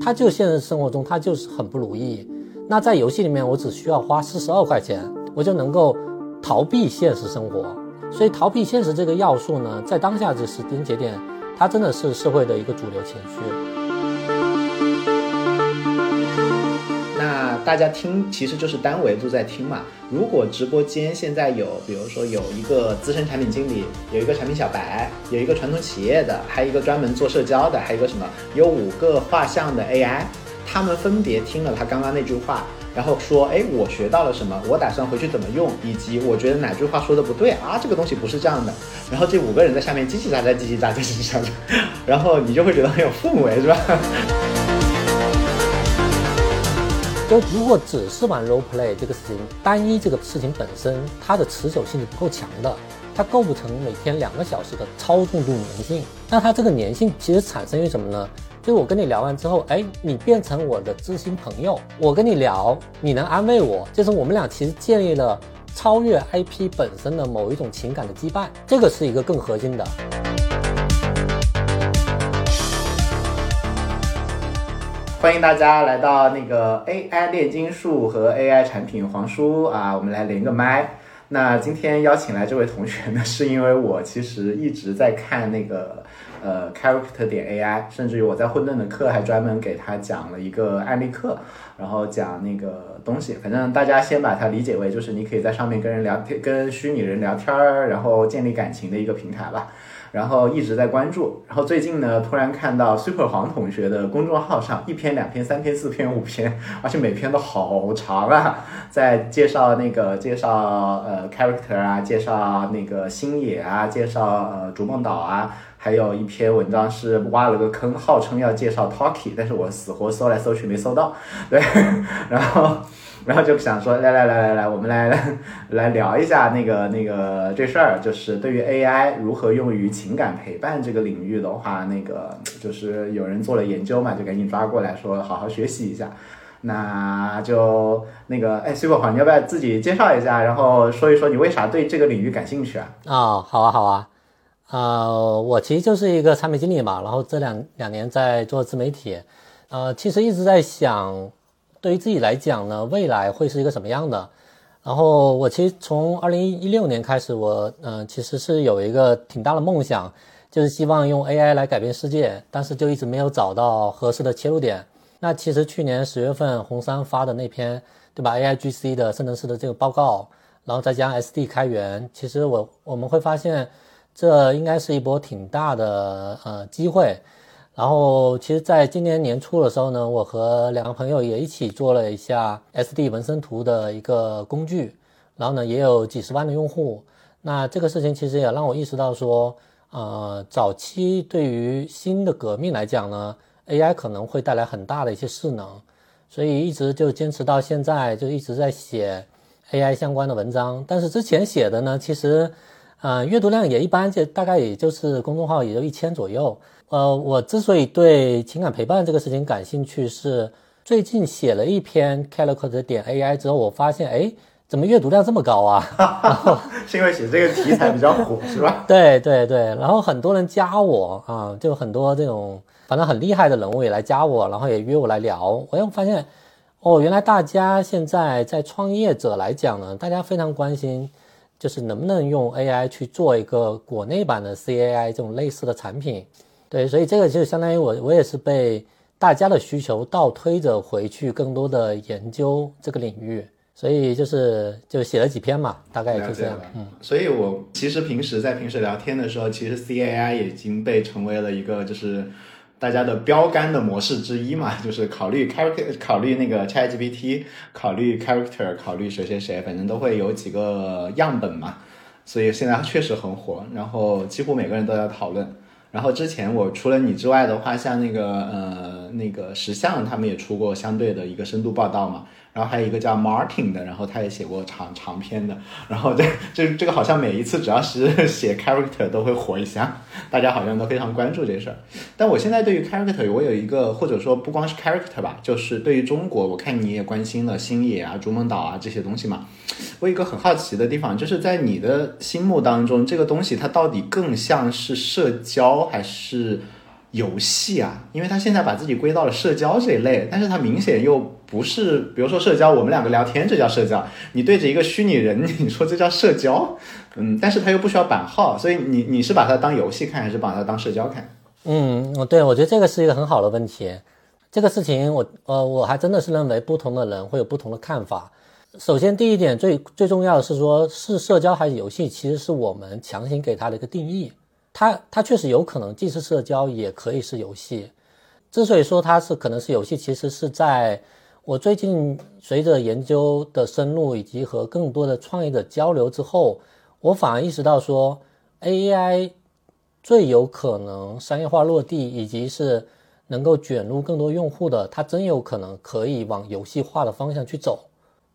他就现实生活中他就是很不如意。那在游戏里面，我只需要花四十二块钱，我就能够逃避现实生活。所以逃避现实这个要素呢，在当下这时间节点，它真的是社会的一个主流情绪。大家听其实就是单维度在听嘛。如果直播间现在有，比如说有一个资深产品经理，有一个产品小白，有一个传统企业的，还有一个专门做社交的，还有一个什么，有五个画像的 AI，他们分别听了他刚刚那句话，然后说，哎，我学到了什么，我打算回去怎么用，以及我觉得哪句话说的不对啊，这个东西不是这样的。然后这五个人在下面叽叽喳喳，叽叽喳喳，叽叽喳喳，然后你就会觉得很有氛围，是吧？就如果只是玩 role play 这个事情，单一这个事情本身，它的持久性是不够强的，它构不成每天两个小时的超重度粘性。那它这个粘性其实产生于什么呢？就是我跟你聊完之后，哎，你变成我的知心朋友，我跟你聊，你能安慰我，就是我们俩其实建立了超越 IP 本身的某一种情感的羁绊，这个是一个更核心的。欢迎大家来到那个 AI 炼金术和 AI 产品黄书啊，我们来连个麦。那今天邀请来这位同学呢，是因为我其实一直在看那个呃 Character 点 AI，甚至于我在混沌的课还专门给他讲了一个案例课，然后讲那个东西。反正大家先把它理解为就是你可以在上面跟人聊天，跟虚拟人聊天儿，然后建立感情的一个平台吧。然后一直在关注，然后最近呢，突然看到 Super 黄同学的公众号上一篇、两篇、三篇、四篇、五篇，而且每篇都好长啊，在介绍那个介绍呃 character 啊，介绍那个星野啊，介绍呃逐梦岛啊，还有一篇文章是挖了个坑，号称要介绍 Talkie，但是我死活搜来搜去没搜到，对，然后。然后就想说，来来来来来，我们来 来聊一下那个那个这事儿，就是对于 AI 如何用于情感陪伴这个领域的话，那个就是有人做了研究嘛，就赶紧抓过来说，好好学习一下。那就那个，哎，Super 黄，你要不要自己介绍一下，然后说一说你为啥对这个领域感兴趣啊？啊，好啊，好啊，呃，我其实就是一个产品经理嘛，然后这两两年在做自媒体，呃，其实一直在想。对于自己来讲呢，未来会是一个什么样的？然后我其实从二零一六年开始，我嗯其实是有一个挺大的梦想，就是希望用 AI 来改变世界，但是就一直没有找到合适的切入点。那其实去年十月份红杉发的那篇，对吧？AIGC 的生成式的这个报告，然后再加 SD 开源，其实我我们会发现，这应该是一波挺大的呃机会。然后，其实，在今年年初的时候呢，我和两个朋友也一起做了一下 SD 纹身图的一个工具，然后呢，也有几十万的用户。那这个事情其实也让我意识到说，呃，早期对于新的革命来讲呢，AI 可能会带来很大的一些势能，所以一直就坚持到现在，就一直在写 AI 相关的文章。但是之前写的呢，其实，呃，阅读量也一般，就大概也就是公众号也就一千左右。呃，我之所以对情感陪伴这个事情感兴趣，是最近写了一篇 Calico 点 AI 之后，我发现，哎，怎么阅读量这么高啊？是因为写这个题材比较火，是吧？对对对，然后很多人加我啊，就很多这种反正很厉害的人物也来加我，然后也约我来聊。我又发现，哦，原来大家现在在创业者来讲呢，大家非常关心，就是能不能用 AI 去做一个国内版的 CAI 这种类似的产品。对，所以这个就相当于我，我也是被大家的需求倒推着回去，更多的研究这个领域，所以就是就写了几篇嘛，大概就这样。嗯，所以我其实平时在平时聊天的时候，其实 C A I 已经被成为了一个就是大家的标杆的模式之一嘛，就是考虑 character，考虑那个 Chat G P T，考虑 character，考虑谁谁谁，反正都会有几个样本嘛，所以现在确实很火，然后几乎每个人都在讨论。然后之前我除了你之外的话，像那个呃那个石像，他们也出过相对的一个深度报道嘛。然后还有一个叫 Martin 的，然后他也写过长长篇的。然后这这这个好像每一次只要是写 character 都会火一下，大家好像都非常关注这事儿。但我现在对于 character，我有一个或者说不光是 character 吧，就是对于中国，我看你也关心了星野啊、逐梦岛啊这些东西嘛。我有一个很好奇的地方，就是在你的心目当中，这个东西它到底更像是社交还是游戏啊？因为他现在把自己归到了社交这一类，但是他明显又不是，比如说社交，我们两个聊天这叫社交，你对着一个虚拟人，你说这叫社交？嗯，但是他又不需要版号，所以你你是把它当游戏看，还是把它当社交看？嗯，对，我觉得这个是一个很好的问题。这个事情，我呃，我还真的是认为不同的人会有不同的看法。首先，第一点最最重要的是说，是社交还是游戏，其实是我们强行给它的一个定义。它它确实有可能既是社交，也可以是游戏。之所以说它是可能是游戏，其实是在我最近随着研究的深入，以及和更多的创业者交流之后，我反而意识到说，AI 最有可能商业化落地，以及是能够卷入更多用户的，它真有可能可以往游戏化的方向去走。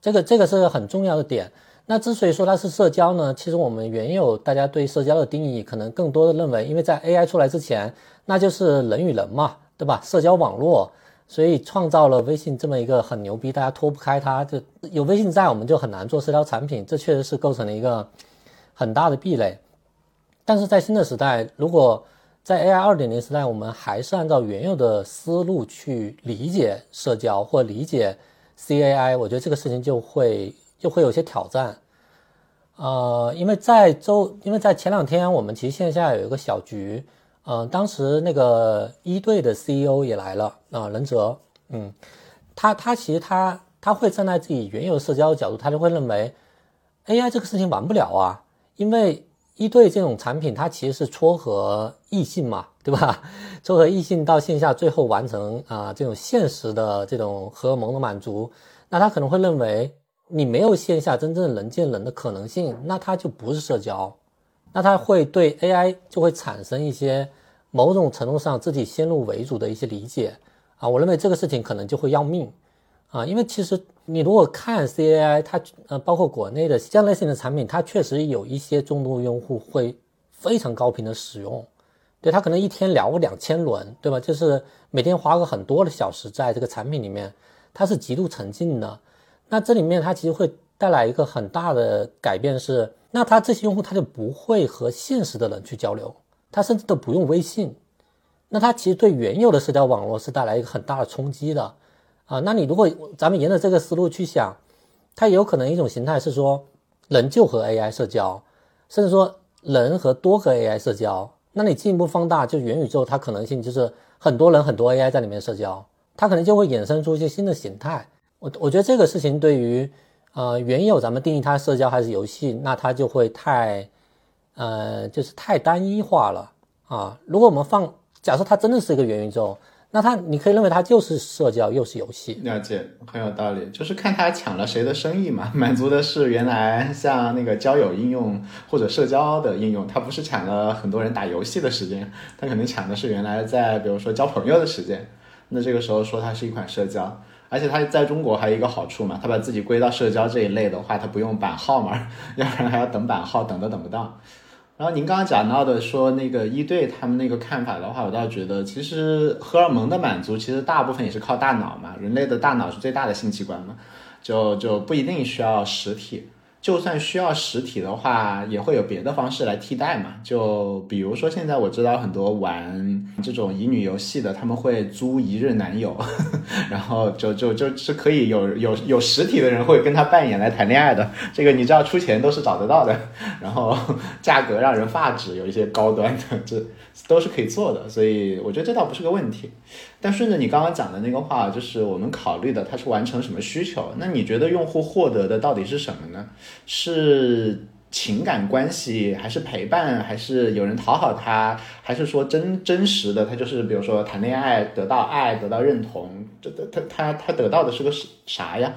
这个这个是很重要的点。那之所以说它是社交呢？其实我们原有大家对社交的定义，可能更多的认为，因为在 AI 出来之前，那就是人与人嘛，对吧？社交网络，所以创造了微信这么一个很牛逼，大家脱不开它，就有微信在，我们就很难做社交产品。这确实是构成了一个很大的壁垒。但是在新的时代，如果在 AI 二点零时代，我们还是按照原有的思路去理解社交或理解。CAI，我觉得这个事情就会就会有些挑战，呃，因为在周，因为在前两天我们其实线下有一个小局，呃，当时那个一队的 CEO 也来了啊，任哲，嗯，他他其实他他会站在自己原有社交的角度，他就会认为 AI 这个事情完不了啊，因为一队这种产品它其实是撮合异性嘛。对吧？撮合异性到线下，最后完成啊这种现实的这种荷尔蒙的满足，那他可能会认为你没有线下真正人见人的可能性，那他就不是社交，那他会对 AI 就会产生一些某种程度上自己先入为主的一些理解啊。我认为这个事情可能就会要命啊，因为其实你如果看 CAI，它呃包括国内的这样类型的产品，它确实有一些重度用户会非常高频的使用。对他可能一天聊个两千轮，对吧？就是每天花个很多的小时在这个产品里面，它是极度沉浸的。那这里面它其实会带来一个很大的改变是，那他这些用户他就不会和现实的人去交流，他甚至都不用微信。那他其实对原有的社交网络是带来一个很大的冲击的啊。那你如果咱们沿着这个思路去想，它有可能一种形态是说，人就和 AI 社交，甚至说人和多个 AI 社交。那你进一步放大，就元宇宙，它可能性就是很多人很多 AI 在里面社交，它可能就会衍生出一些新的形态。我我觉得这个事情对于呃原有咱们定义它社交还是游戏，那它就会太呃就是太单一化了啊。如果我们放假设它真的是一个元宇宙。那它，你可以认为它就是社交又是游戏，了解很有道理，就是看它抢了谁的生意嘛，满足的是原来像那个交友应用或者社交的应用，它不是抢了很多人打游戏的时间，它可能抢的是原来在比如说交朋友的时间，那这个时候说它是一款社交，而且它在中国还有一个好处嘛，它把自己归到社交这一类的话，它不用版号嘛，要不然还要等版号，等都等不到。然后您刚刚讲到的说那个一对他们那个看法的话，我倒觉得其实荷尔蒙的满足其实大部分也是靠大脑嘛，人类的大脑是最大的性器官嘛，就就不一定需要实体。就算需要实体的话，也会有别的方式来替代嘛。就比如说，现在我知道很多玩这种乙女游戏的，他们会租一日男友，然后就就就是可以有有有实体的人会跟他扮演来谈恋爱的。这个你知道出钱都是找得到的，然后价格让人发指，有一些高端的这。都是可以做的，所以我觉得这倒不是个问题。但顺着你刚刚讲的那个话，就是我们考虑的它是完成什么需求？那你觉得用户获得的到底是什么呢？是情感关系，还是陪伴，还是有人讨好他，还是说真真实的他就是比如说谈恋爱得到爱得到认同，这他他他得到的是个啥呀？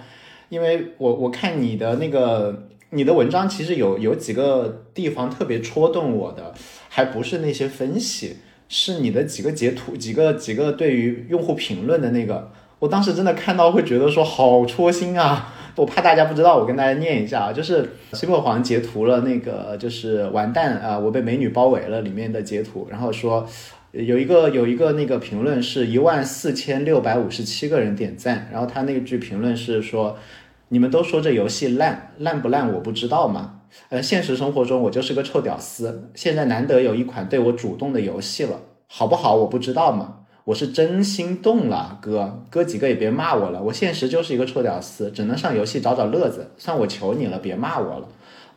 因为我我看你的那个你的文章，其实有有几个地方特别戳动我的。还不是那些分析，是你的几个截图，几个几个对于用户评论的那个，我当时真的看到会觉得说好戳心啊！我怕大家不知道，我跟大家念一下啊，就是 Super 黄截图了那个就是完蛋啊，我被美女包围了里面的截图，然后说有一个有一个那个评论是一万四千六百五十七个人点赞，然后他那句评论是说，你们都说这游戏烂，烂不烂我不知道吗？呃，现实生活中我就是个臭屌丝，现在难得有一款对我主动的游戏了，好不好我不知道嘛，我是真心动了，哥哥几个也别骂我了，我现实就是一个臭屌丝，只能上游戏找找乐子，算我求你了，别骂我了。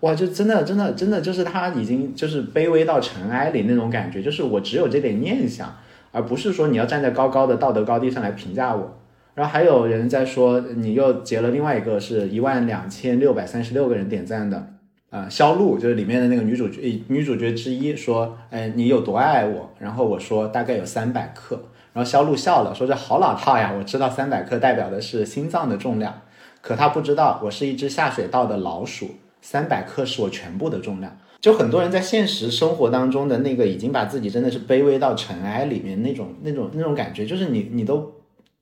哇，就真的真的真的就是他已经就是卑微到尘埃里那种感觉，就是我只有这点念想，而不是说你要站在高高的道德高地上来评价我。然后还有人在说，你又截了另外一个是一万两千六百三十六个人点赞的，啊，肖路就是里面的那个女主角，女主角之一说，哎，你有多爱我？然后我说大概有三百克，然后肖路笑了，说这好老套呀，我知道三百克代表的是心脏的重量，可他不知道我是一只下水道的老鼠，三百克是我全部的重量。就很多人在现实生活当中的那个已经把自己真的是卑微到尘埃里面那种那种那种感觉，就是你你都。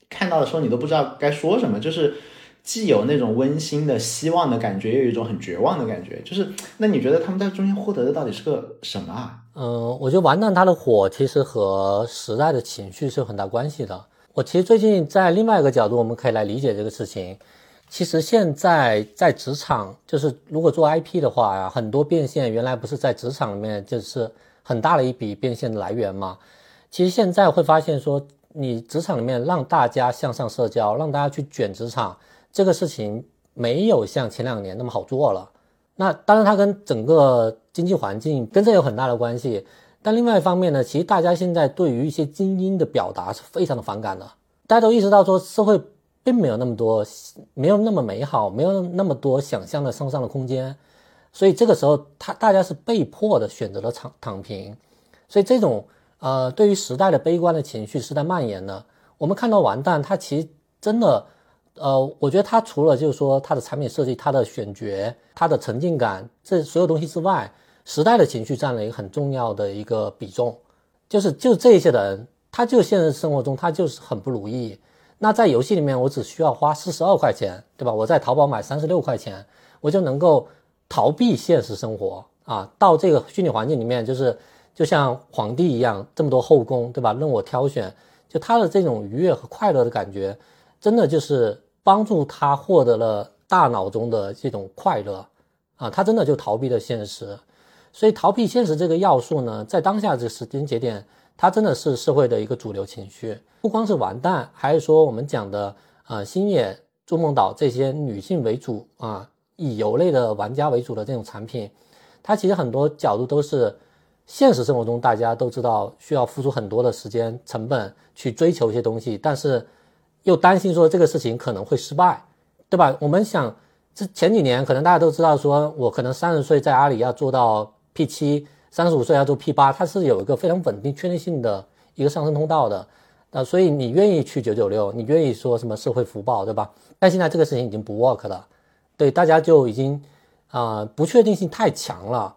看到的时候，你都不知道该说什么，就是既有那种温馨的希望的感觉，又有一种很绝望的感觉。就是那你觉得他们在中间获得的到底是个什么啊？嗯，我觉得完蛋它的火其实和时代的情绪是有很大关系的。我其实最近在另外一个角度，我们可以来理解这个事情。其实现在在职场，就是如果做 IP 的话呀，很多变现原来不是在职场里面就是很大的一笔变现的来源嘛。其实现在会发现说。你职场里面让大家向上社交，让大家去卷职场，这个事情没有像前两年那么好做了。那当然，它跟整个经济环境跟这有很大的关系。但另外一方面呢，其实大家现在对于一些精英的表达是非常的反感的。大家都意识到说，社会并没有那么多，没有那么美好，没有那么多想象的向上的空间。所以这个时候，他大家是被迫的选择了躺躺平。所以这种。呃，对于时代的悲观的情绪是在蔓延的。我们看到完蛋，它其实真的，呃，我觉得它除了就是说它的产品设计、它的选角、它的沉浸感这所有东西之外，时代的情绪占了一个很重要的一个比重。就是就这些人，他就现实生活中他就是很不如意。那在游戏里面，我只需要花四十二块钱，对吧？我在淘宝买三十六块钱，我就能够逃避现实生活啊，到这个虚拟环境里面就是。就像皇帝一样，这么多后宫，对吧？任我挑选，就他的这种愉悦和快乐的感觉，真的就是帮助他获得了大脑中的这种快乐啊！他真的就逃避了现实，所以逃避现实这个要素呢，在当下这时间节点，它真的是社会的一个主流情绪。不光是完蛋，还是说我们讲的啊，星野、筑梦岛这些女性为主啊，以游类的玩家为主的这种产品，它其实很多角度都是。现实生活中，大家都知道需要付出很多的时间成本去追求一些东西，但是又担心说这个事情可能会失败，对吧？我们想，这前几年可能大家都知道，说我可能三十岁在阿里要做到 P 七，三十五岁要做 P 八，它是有一个非常稳定、确定性的一个上升通道的。那所以你愿意去九九六，你愿意说什么社会福报，对吧？但现在这个事情已经不 work 了，对大家就已经啊不确定性太强了。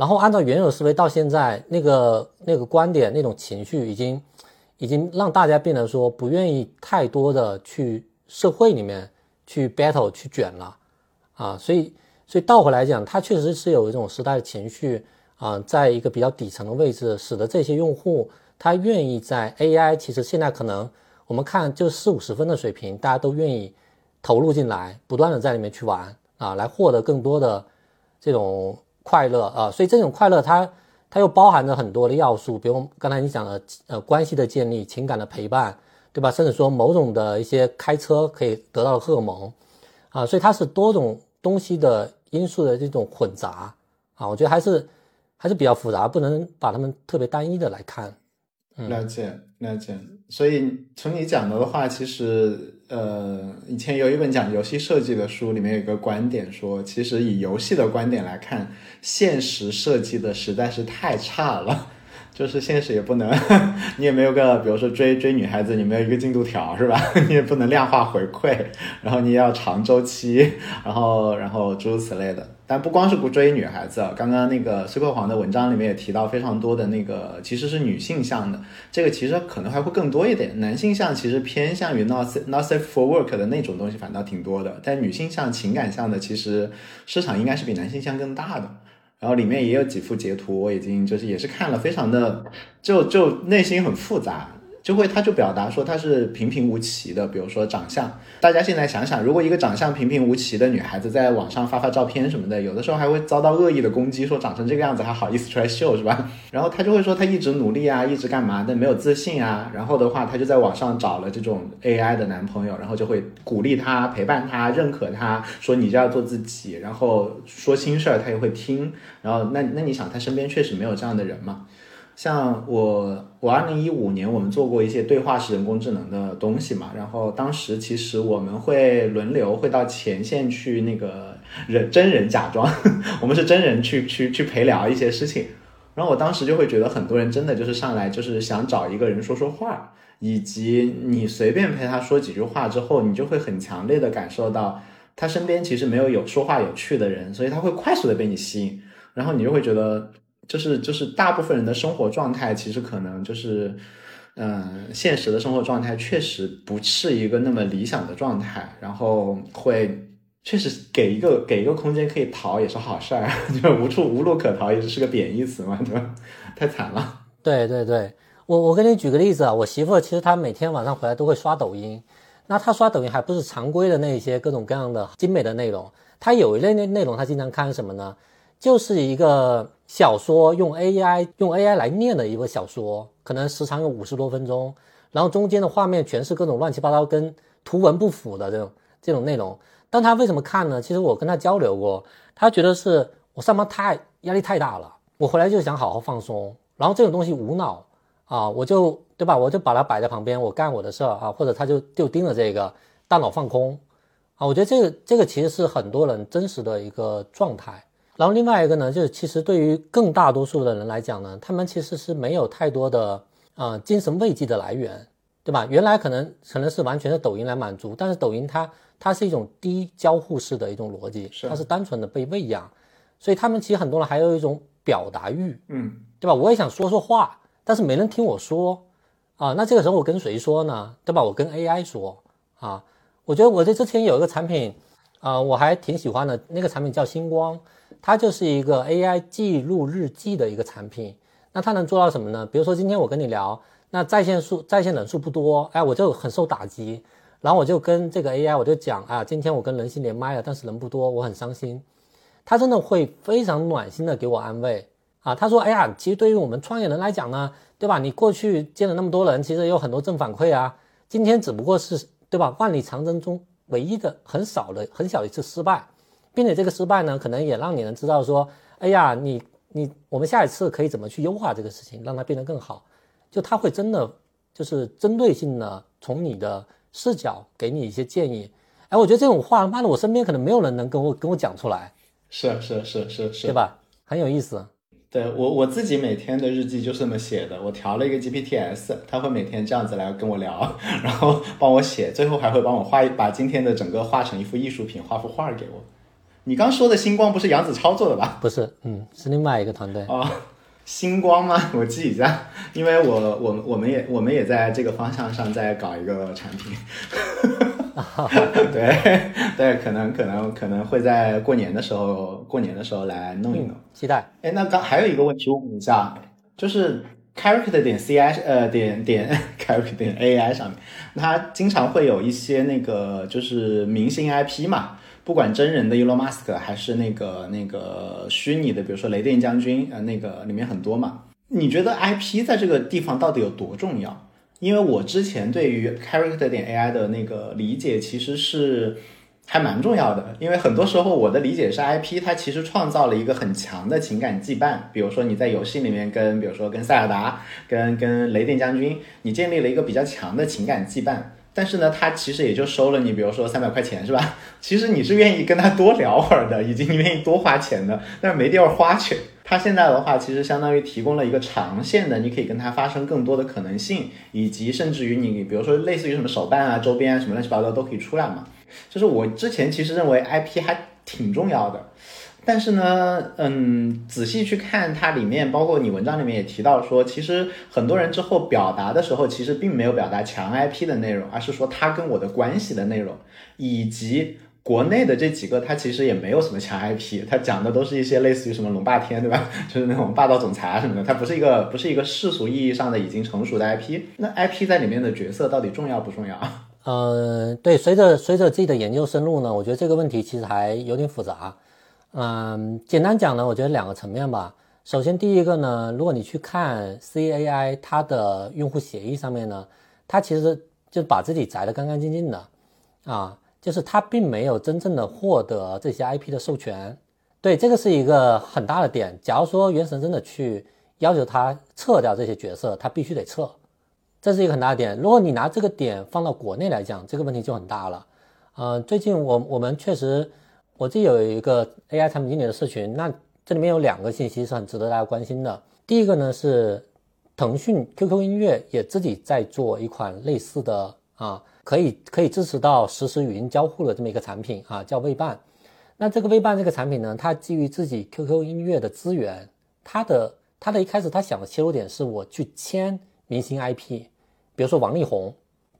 然后按照原有思维到现在那个那个观点那种情绪已经，已经让大家变得说不愿意太多的去社会里面去 battle 去卷了，啊，所以所以倒回来讲，它确实是有一种时代的情绪啊，在一个比较底层的位置，使得这些用户他愿意在 AI 其实现在可能我们看就四五十分的水平，大家都愿意投入进来，不断的在里面去玩啊，来获得更多的这种。快乐啊，所以这种快乐它它又包含着很多的要素，比如刚才你讲的呃关系的建立、情感的陪伴，对吧？甚至说某种的一些开车可以得到的荷尔蒙啊，所以它是多种东西的因素的这种混杂啊，我觉得还是还是比较复杂，不能把它们特别单一的来看。嗯了解了解，所以从你讲的话，其实呃，以前有一本讲游戏设计的书，里面有一个观点说，其实以游戏的观点来看，现实设计的实在是太差了。就是现实也不能，你也没有个，比如说追追女孩子，你没有一个进度条是吧？你也不能量化回馈，然后你也要长周期，然后然后诸如此类的。但不光是不追女孩子，刚刚那个 super 黄的文章里面也提到非常多的那个其实是女性向的，这个其实可能还会更多一点。男性向其实偏向于 not not safe for work 的那种东西反倒挺多的，但女性向情感向的其实市场应该是比男性向更大的。然后里面也有几幅截图，我已经就是也是看了，非常的就就内心很复杂。就会他就表达说他是平平无奇的，比如说长相。大家现在想想，如果一个长相平平无奇的女孩子在网上发发照片什么的，有的时候还会遭到恶意的攻击，说长成这个样子还好意思出来秀是吧？然后他就会说他一直努力啊，一直干嘛但没有自信啊。然后的话，他就在网上找了这种 AI 的男朋友，然后就会鼓励他、陪伴他、认可他，说你就要做自己，然后说心事儿他也会听。然后那那你想，他身边确实没有这样的人嘛？像我，我二零一五年我们做过一些对话式人工智能的东西嘛，然后当时其实我们会轮流会到前线去那个人真人假装，我们是真人去去去陪聊一些事情，然后我当时就会觉得很多人真的就是上来就是想找一个人说说话，以及你随便陪他说几句话之后，你就会很强烈的感受到他身边其实没有有说话有趣的人，所以他会快速的被你吸引，然后你就会觉得。就是就是大部分人的生活状态，其实可能就是，嗯，现实的生活状态确实不是一个那么理想的状态，然后会确实给一个给一个空间可以逃也是好事儿，就无处无路可逃也是个贬义词嘛，对吧？太惨了。对对对，我我给你举个例子啊，我媳妇其实她每天晚上回来都会刷抖音，那她刷抖音还不是常规的那些各种各样的精美的内容，她有一类内内容她经常看什么呢？就是一个小说，用 AI 用 AI 来念的一个小说，可能时长有五十多分钟，然后中间的画面全是各种乱七八糟、跟图文不符的这种这种内容。但他为什么看呢？其实我跟他交流过，他觉得是我上班太压力太大了，我回来就想好好放松，然后这种东西无脑啊，我就对吧？我就把它摆在旁边，我干我的事儿啊，或者他就就盯着这个大脑放空啊。我觉得这个这个其实是很多人真实的一个状态。然后另外一个呢，就是其实对于更大多数的人来讲呢，他们其实是没有太多的啊精神慰藉的来源，对吧？原来可能可能是完全是抖音来满足，但是抖音它它是一种低交互式的一种逻辑，它是单纯的被喂养，所以他们其实很多人还有一种表达欲，嗯，对吧？我也想说说话，但是没人听我说啊，那这个时候我跟谁说呢？对吧？我跟 AI 说啊，我觉得我在之前有一个产品啊，我还挺喜欢的，那个产品叫星光。它就是一个 AI 记录日记的一个产品，那它能做到什么呢？比如说今天我跟你聊，那在线数在线人数不多，哎，我就很受打击，然后我就跟这个 AI 我就讲啊，今天我跟人心连麦了，但是人不多，我很伤心。他真的会非常暖心的给我安慰啊，他说，哎呀，其实对于我们创业人来讲呢，对吧？你过去见了那么多人，其实有很多正反馈啊，今天只不过是对吧？万里长征中唯一的很少的很小一次失败。并且这个失败呢，可能也让你能知道说，哎呀，你你我们下一次可以怎么去优化这个事情，让它变得更好。就他会真的就是针对性的从你的视角给你一些建议。哎，我觉得这种话，妈的，我身边可能没有人能跟我跟我讲出来。是是是是是，对吧？很有意思。对我我自己每天的日记就是这么写的，我调了一个 GPTs，他会每天这样子来跟我聊，然后帮我写，最后还会帮我画一，把今天的整个画成一幅艺术品，画幅画给我。你刚说的星光不是杨子超做的吧？不是，嗯，是另外一个团队哦。星光吗？我记一下，因为我我我们也我们也在这个方向上在搞一个产品。对对，可能可能可能会在过年的时候，过年的时候来弄一弄，期待。哎，那刚还有一个问题问一下，就是 character 点 ci 呃点点 character 点 ai 上面，它经常会有一些那个就是明星 IP 嘛。不管真人的 Elon Musk 还是那个那个虚拟的，比如说雷电将军，呃，那个里面很多嘛。你觉得 IP 在这个地方到底有多重要？因为我之前对于 Character 点 AI 的那个理解其实是还蛮重要的，因为很多时候我的理解是 IP 它其实创造了一个很强的情感羁绊。比如说你在游戏里面跟，比如说跟塞尔达，跟跟雷电将军，你建立了一个比较强的情感羁绊。但是呢，他其实也就收了你，比如说三百块钱，是吧？其实你是愿意跟他多聊会儿的，以及你愿意多花钱的，但是没地方花去。他现在的话，其实相当于提供了一个长线的，你可以跟他发生更多的可能性，以及甚至于你，比如说类似于什么手办啊、周边啊什么乱七八糟都可以出来嘛。就是我之前其实认为 IP 还挺重要的。但是呢，嗯，仔细去看它里面，包括你文章里面也提到说，其实很多人之后表达的时候，其实并没有表达强 IP 的内容，而是说他跟我的关系的内容，以及国内的这几个，它其实也没有什么强 IP，它讲的都是一些类似于什么龙霸天，对吧？就是那种霸道总裁啊什么的，它不是一个不是一个世俗意义上的已经成熟的 IP。那 IP 在里面的角色到底重要不重要？嗯，对，随着随着自己的研究深入呢，我觉得这个问题其实还有点复杂。嗯，简单讲呢，我觉得两个层面吧。首先，第一个呢，如果你去看 CAI 它的用户协议上面呢，它其实就把自己摘得干干净净的，啊，就是它并没有真正的获得这些 IP 的授权。对，这个是一个很大的点。假如说原神真的去要求它撤掉这些角色，它必须得撤，这是一个很大的点。如果你拿这个点放到国内来讲，这个问题就很大了。呃，最近我我们确实。我这有一个 AI 产品经理的社群，那这里面有两个信息是很值得大家关心的。第一个呢是腾讯 QQ 音乐也自己在做一款类似的啊，可以可以支持到实时语音交互的这么一个产品啊，叫微伴。那这个微伴这个产品呢，它基于自己 QQ 音乐的资源，它的它的一开始它想的切入点是我去签明星 IP，比如说王力宏，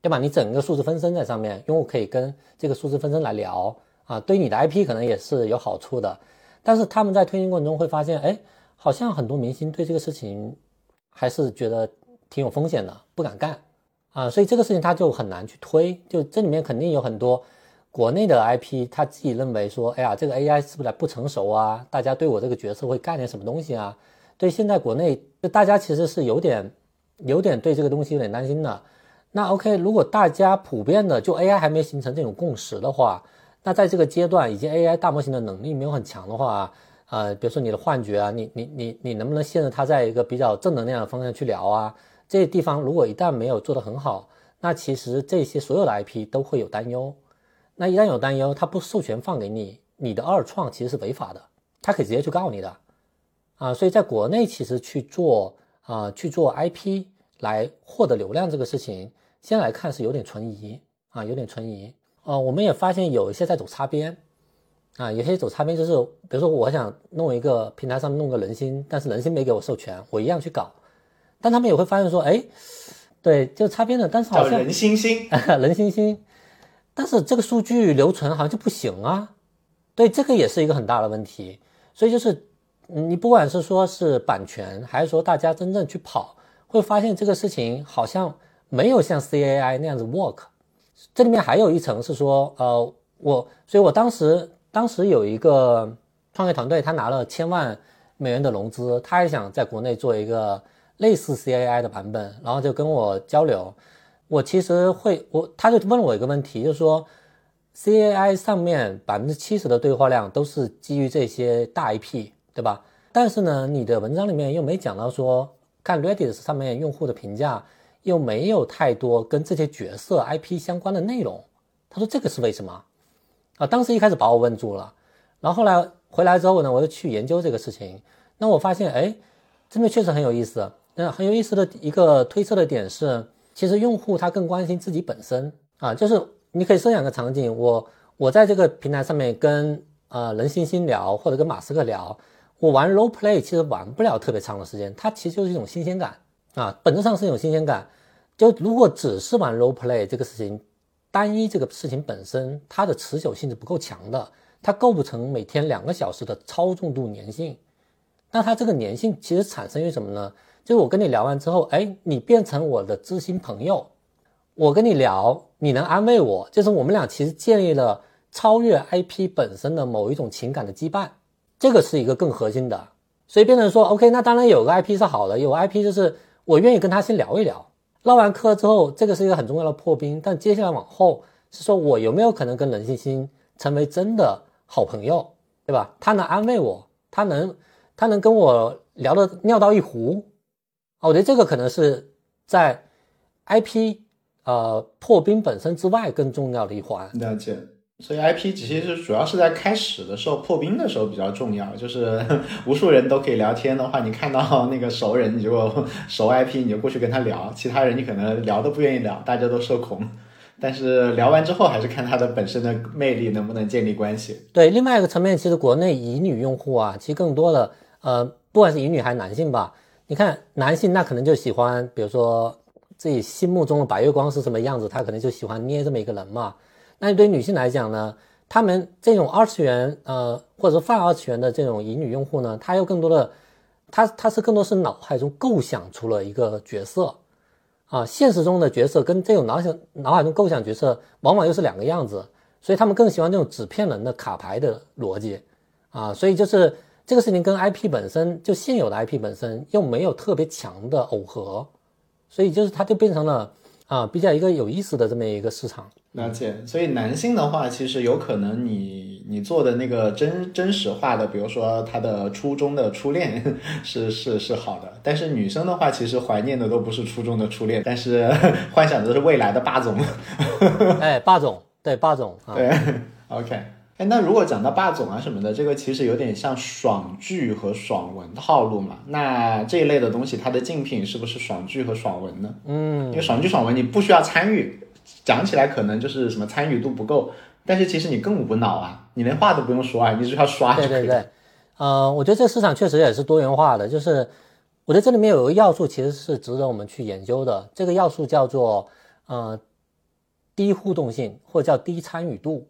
对吧？你整个数字分身在上面，用户可以跟这个数字分身来聊。啊，对你的 IP 可能也是有好处的，但是他们在推进过程中会发现，哎，好像很多明星对这个事情还是觉得挺有风险的，不敢干啊，所以这个事情他就很难去推。就这里面肯定有很多国内的 IP，他自己认为说，哎呀，这个 AI 是不是不成熟啊？大家对我这个角色会干点什么东西啊？对，现在国内就大家其实是有点有点对这个东西有点担心的。那 OK，如果大家普遍的就 AI 还没形成这种共识的话，那在这个阶段，以及 AI 大模型的能力没有很强的话，呃，比如说你的幻觉啊，你你你你能不能限制它在一个比较正能量的方向去聊啊？这些地方如果一旦没有做得很好，那其实这些所有的 IP 都会有担忧。那一旦有担忧，它不授权放给你，你的二创其实是违法的，它可以直接去告你的。啊，所以在国内其实去做啊去做 IP 来获得流量这个事情，先来看是有点存疑啊，有点存疑。哦，我们也发现有一些在走擦边，啊，有些走擦边就是，比如说我想弄一个平台上面弄个人心，但是人心没给我授权，我一样去搞，但他们也会发现说，哎，对，就擦边的，但是好像人心心，人心心，但是这个数据留存好像就不行啊，对，这个也是一个很大的问题，所以就是你不管是说是版权，还是说大家真正去跑，会发现这个事情好像没有像 CAI 那样子 work。这里面还有一层是说，呃，我，所以我当时当时有一个创业团队，他拿了千万美元的融资，他也想在国内做一个类似 CAI 的版本，然后就跟我交流。我其实会，我他就问了我一个问题，就是说，CAI 上面百分之七十的对话量都是基于这些大 IP，对吧？但是呢，你的文章里面又没讲到说，看 Reddit 上面用户的评价。又没有太多跟这些角色 IP 相关的内容，他说这个是为什么？啊，当时一开始把我问住了，然后后来回来之后呢，我又去研究这个事情，那我发现，哎，真的确实很有意思。那很有意思的一个推测的点是，其实用户他更关心自己本身啊，就是你可以设想个场景，我我在这个平台上面跟呃任星星聊，或者跟马斯克聊，我玩 role play 其实玩不了特别长的时间，它其实就是一种新鲜感。啊，本质上是一种新鲜感。就如果只是玩 role play 这个事情，单一这个事情本身，它的持久性是不够强的，它构不成每天两个小时的超重度粘性。那它这个粘性其实产生于什么呢？就是我跟你聊完之后，哎，你变成我的知心朋友，我跟你聊，你能安慰我，就是我们俩其实建立了超越 IP 本身的某一种情感的羁绊，这个是一个更核心的。所以变成说，OK，那当然有个 IP 是好的，有 IP 就是。我愿意跟他先聊一聊，唠完嗑之后，这个是一个很重要的破冰。但接下来往后是说我有没有可能跟任星星成为真的好朋友，对吧？他能安慰我，他能，他能跟我聊的尿到一壶。我觉得这个可能是在 IP 呃破冰本身之外更重要的一环。了解。所以 IP 其实是主要是在开始的时候破冰的时候比较重要，就是 无数人都可以聊天的话，你看到那个熟人，你就 熟 IP，你就过去跟他聊；其他人你可能聊都不愿意聊，大家都社恐。但是聊完之后，还是看他的本身的魅力能不能建立关系。对，另外一个层面，其实国内乙女用户啊，其实更多的呃，不管是乙女还是男性吧，你看男性那可能就喜欢，比如说自己心目中的白月光是什么样子，他可能就喜欢捏这么一个人嘛。那对于女性来讲呢？她们这种二次元呃或者说泛二次元的这种乙女用户呢，她又更多的，她她是更多是脑海中构想出了一个角色，啊，现实中的角色跟这种脑想脑海中构想角色往往又是两个样子，所以她们更喜欢这种纸片人的卡牌的逻辑，啊，所以就是这个事情跟 IP 本身就现有的 IP 本身又没有特别强的耦合，所以就是它就变成了啊比较一个有意思的这么一个市场。了解，所以男性的话，其实有可能你你做的那个真真实化的，比如说他的初中的初恋是是是好的，但是女生的话，其实怀念的都不是初中的初恋，但是 幻想的是未来的霸总。哎，霸总，对霸总，对，OK。哎，那如果讲到霸总啊什么的，这个其实有点像爽剧和爽文套路嘛。那这一类的东西，它的竞品是不是爽剧和爽文呢？嗯，因为爽剧爽文你不需要参与。讲起来可能就是什么参与度不够，但是其实你更无脑啊，你连话都不用说啊，你只要刷就可以。对对对，呃，我觉得这个市场确实也是多元化的，就是我觉得这里面有一个要素其实是值得我们去研究的，这个要素叫做呃低互动性或者叫低参与度。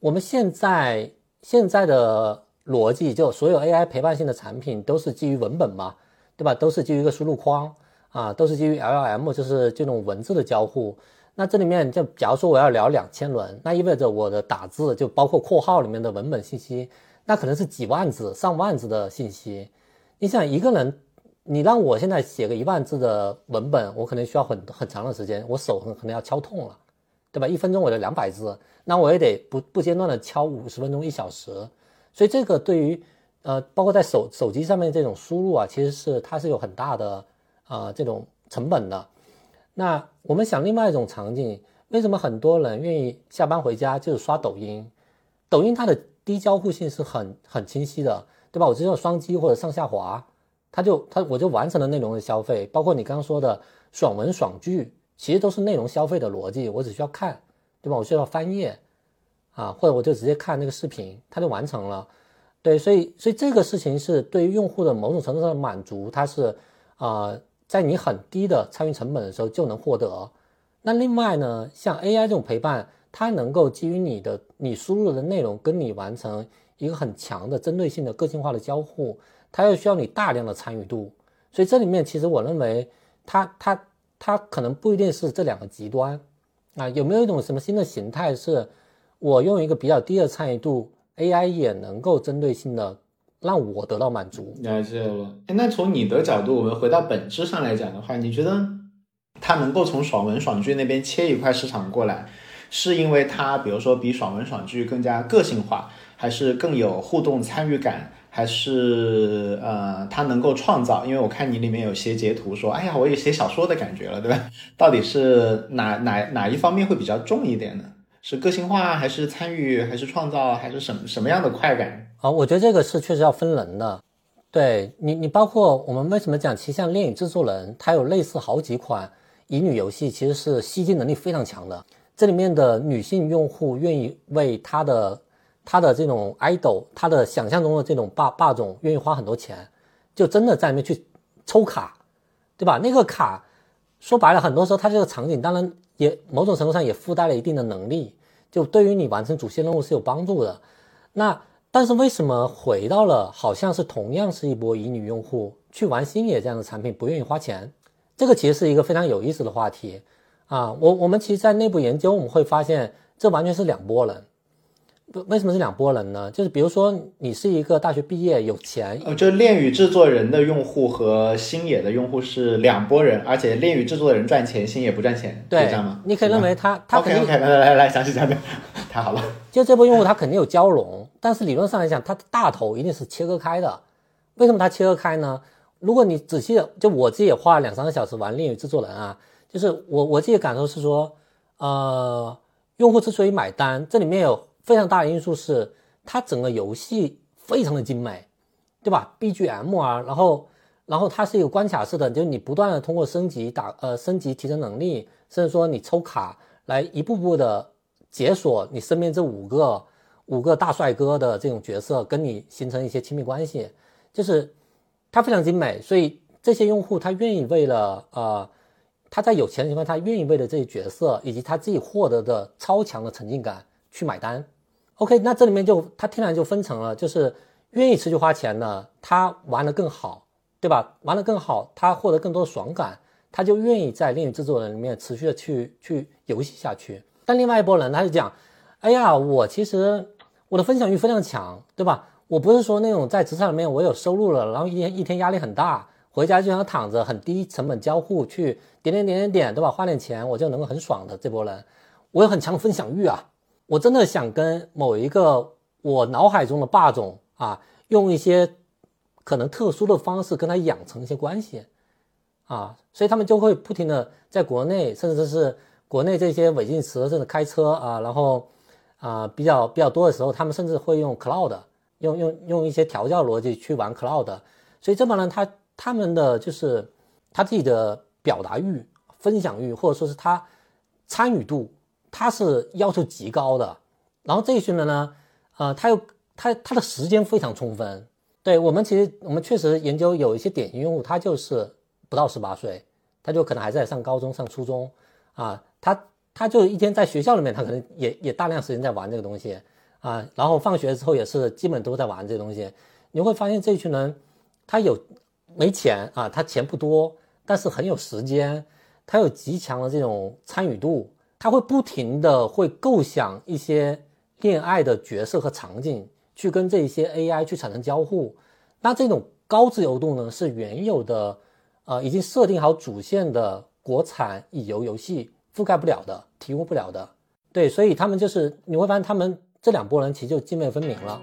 我们现在现在的逻辑就所有 AI 陪伴性的产品都是基于文本嘛，对吧？都是基于一个输入框啊，都是基于 LLM，就是这种文字的交互。那这里面就假如说我要聊两千轮，那意味着我的打字就包括括号里面的文本信息，那可能是几万字、上万字的信息。你想一个人，你让我现在写个一万字的文本，我可能需要很很长的时间，我手可能要敲痛了，对吧？一分钟我就两百字，那我也得不不间断的敲五十分钟、一小时。所以这个对于呃，包括在手手机上面这种输入啊，其实是它是有很大的呃这种成本的。那我们想另外一种场景，为什么很多人愿意下班回家就是刷抖音？抖音它的低交互性是很很清晰的，对吧？我只有双击或者上下滑，它就它我就完成了内容的消费。包括你刚刚说的爽文爽剧，其实都是内容消费的逻辑，我只需要看，对吧？我需要翻页啊，或者我就直接看那个视频，它就完成了。对，所以所以这个事情是对于用户的某种程度上的满足，它是啊。在你很低的参与成本的时候就能获得。那另外呢，像 AI 这种陪伴，它能够基于你的你输入的内容跟你完成一个很强的针对性的个性化的交互，它又需要你大量的参与度。所以这里面其实我认为，它它它可能不一定是这两个极端啊。有没有一种什么新的形态，是我用一个比较低的参与度，AI 也能够针对性的？让我得到满足。了解了。那从你的角度，我们回到本质上来讲的话，你觉得它能够从爽文爽剧那边切一块市场过来，是因为它比如说比爽文爽剧更加个性化，还是更有互动参与感，还是呃他能够创造？因为我看你里面有些截图说，哎呀，我有写小说的感觉了，对吧？到底是哪哪哪一方面会比较重一点呢？是个性化，还是参与，还是创造，还是什么什么样的快感？啊，我觉得这个是确实要分人的。对你，你包括我们为什么讲，其实像恋与制作人，它有类似好几款乙女游戏，其实是吸金能力非常强的。这里面的女性用户愿意为他的他的这种 idol，他的想象中的这种霸霸总，愿意花很多钱，就真的在里面去抽卡，对吧？那个卡说白了，很多时候它这个场景，当然也某种程度上也附带了一定的能力。就对于你完成主线任务是有帮助的，那但是为什么回到了好像是同样是一波乙女用户去玩星野这样的产品不愿意花钱？这个其实是一个非常有意思的话题啊！我我们其实，在内部研究我们会发现，这完全是两拨人。为什么是两拨人呢？就是比如说，你是一个大学毕业有钱，呃，就恋与制作人的用户和星野的用户是两拨人，而且恋与制作人赚钱，星野不赚钱，对这样吗？你可以认为他他肯定 OK，来来来，详细讲讲，太好了。就这波用户他肯定有交融，但是理论上来讲，他的大头一定是切割开的。为什么他切割开呢？如果你仔细的，就我自己也花了两三个小时玩恋与制作人啊，就是我我自己感受是说，呃，用户之所以买单，这里面有。非常大的因素是它整个游戏非常的精美，对吧？BGM 啊，然后然后它是一个关卡式的，就是你不断的通过升级打呃升级提升能力，甚至说你抽卡来一步步的解锁你身边这五个五个大帅哥的这种角色，跟你形成一些亲密关系，就是它非常精美，所以这些用户他愿意为了呃他在有钱的情况下，他愿意为了这些角色以及他自己获得的超强的沉浸感去买单。OK，那这里面就它天然就分成了，就是愿意持续花钱的，他玩的更好，对吧？玩的更好，他获得更多的爽感，他就愿意在恋与制作人里面持续的去去游戏下去。但另外一波人，他就讲，哎呀，我其实我的分享欲非常强，对吧？我不是说那种在职场里面我有收入了，然后一天一天压力很大，回家就想躺着，很低成本交互去点点点点点，对吧？花点钱我就能够很爽的这波人，我有很强的分享欲啊。我真的想跟某一个我脑海中的霸总啊，用一些可能特殊的方式跟他养成一些关系，啊，所以他们就会不停的在国内，甚至是国内这些违禁词，甚至开车啊，然后啊比较比较多的时候，他们甚至会用 cloud，用用用一些调教逻辑去玩 cloud，所以这帮人他他们的就是他自己的表达欲、分享欲，或者说是他参与度。他是要求极高的，然后这一群人呢，呃，他又他他的时间非常充分。对我们其实我们确实研究有一些典型用户，他就是不到十八岁，他就可能还在上高中、上初中啊，他他就一天在学校里面，他可能也也大量时间在玩这个东西啊，然后放学之后也是基本都在玩这东西。你会发现这一群人，他有没钱啊，他钱不多，但是很有时间，他有极强的这种参与度。他会不停的会构想一些恋爱的角色和场景，去跟这一些 AI 去产生交互。那这种高自由度呢，是原有的，呃，已经设定好主线的国产乙游游戏覆盖不了的，提供不了的。对，所以他们就是你会发现，他们这两拨人其实就泾渭分明了。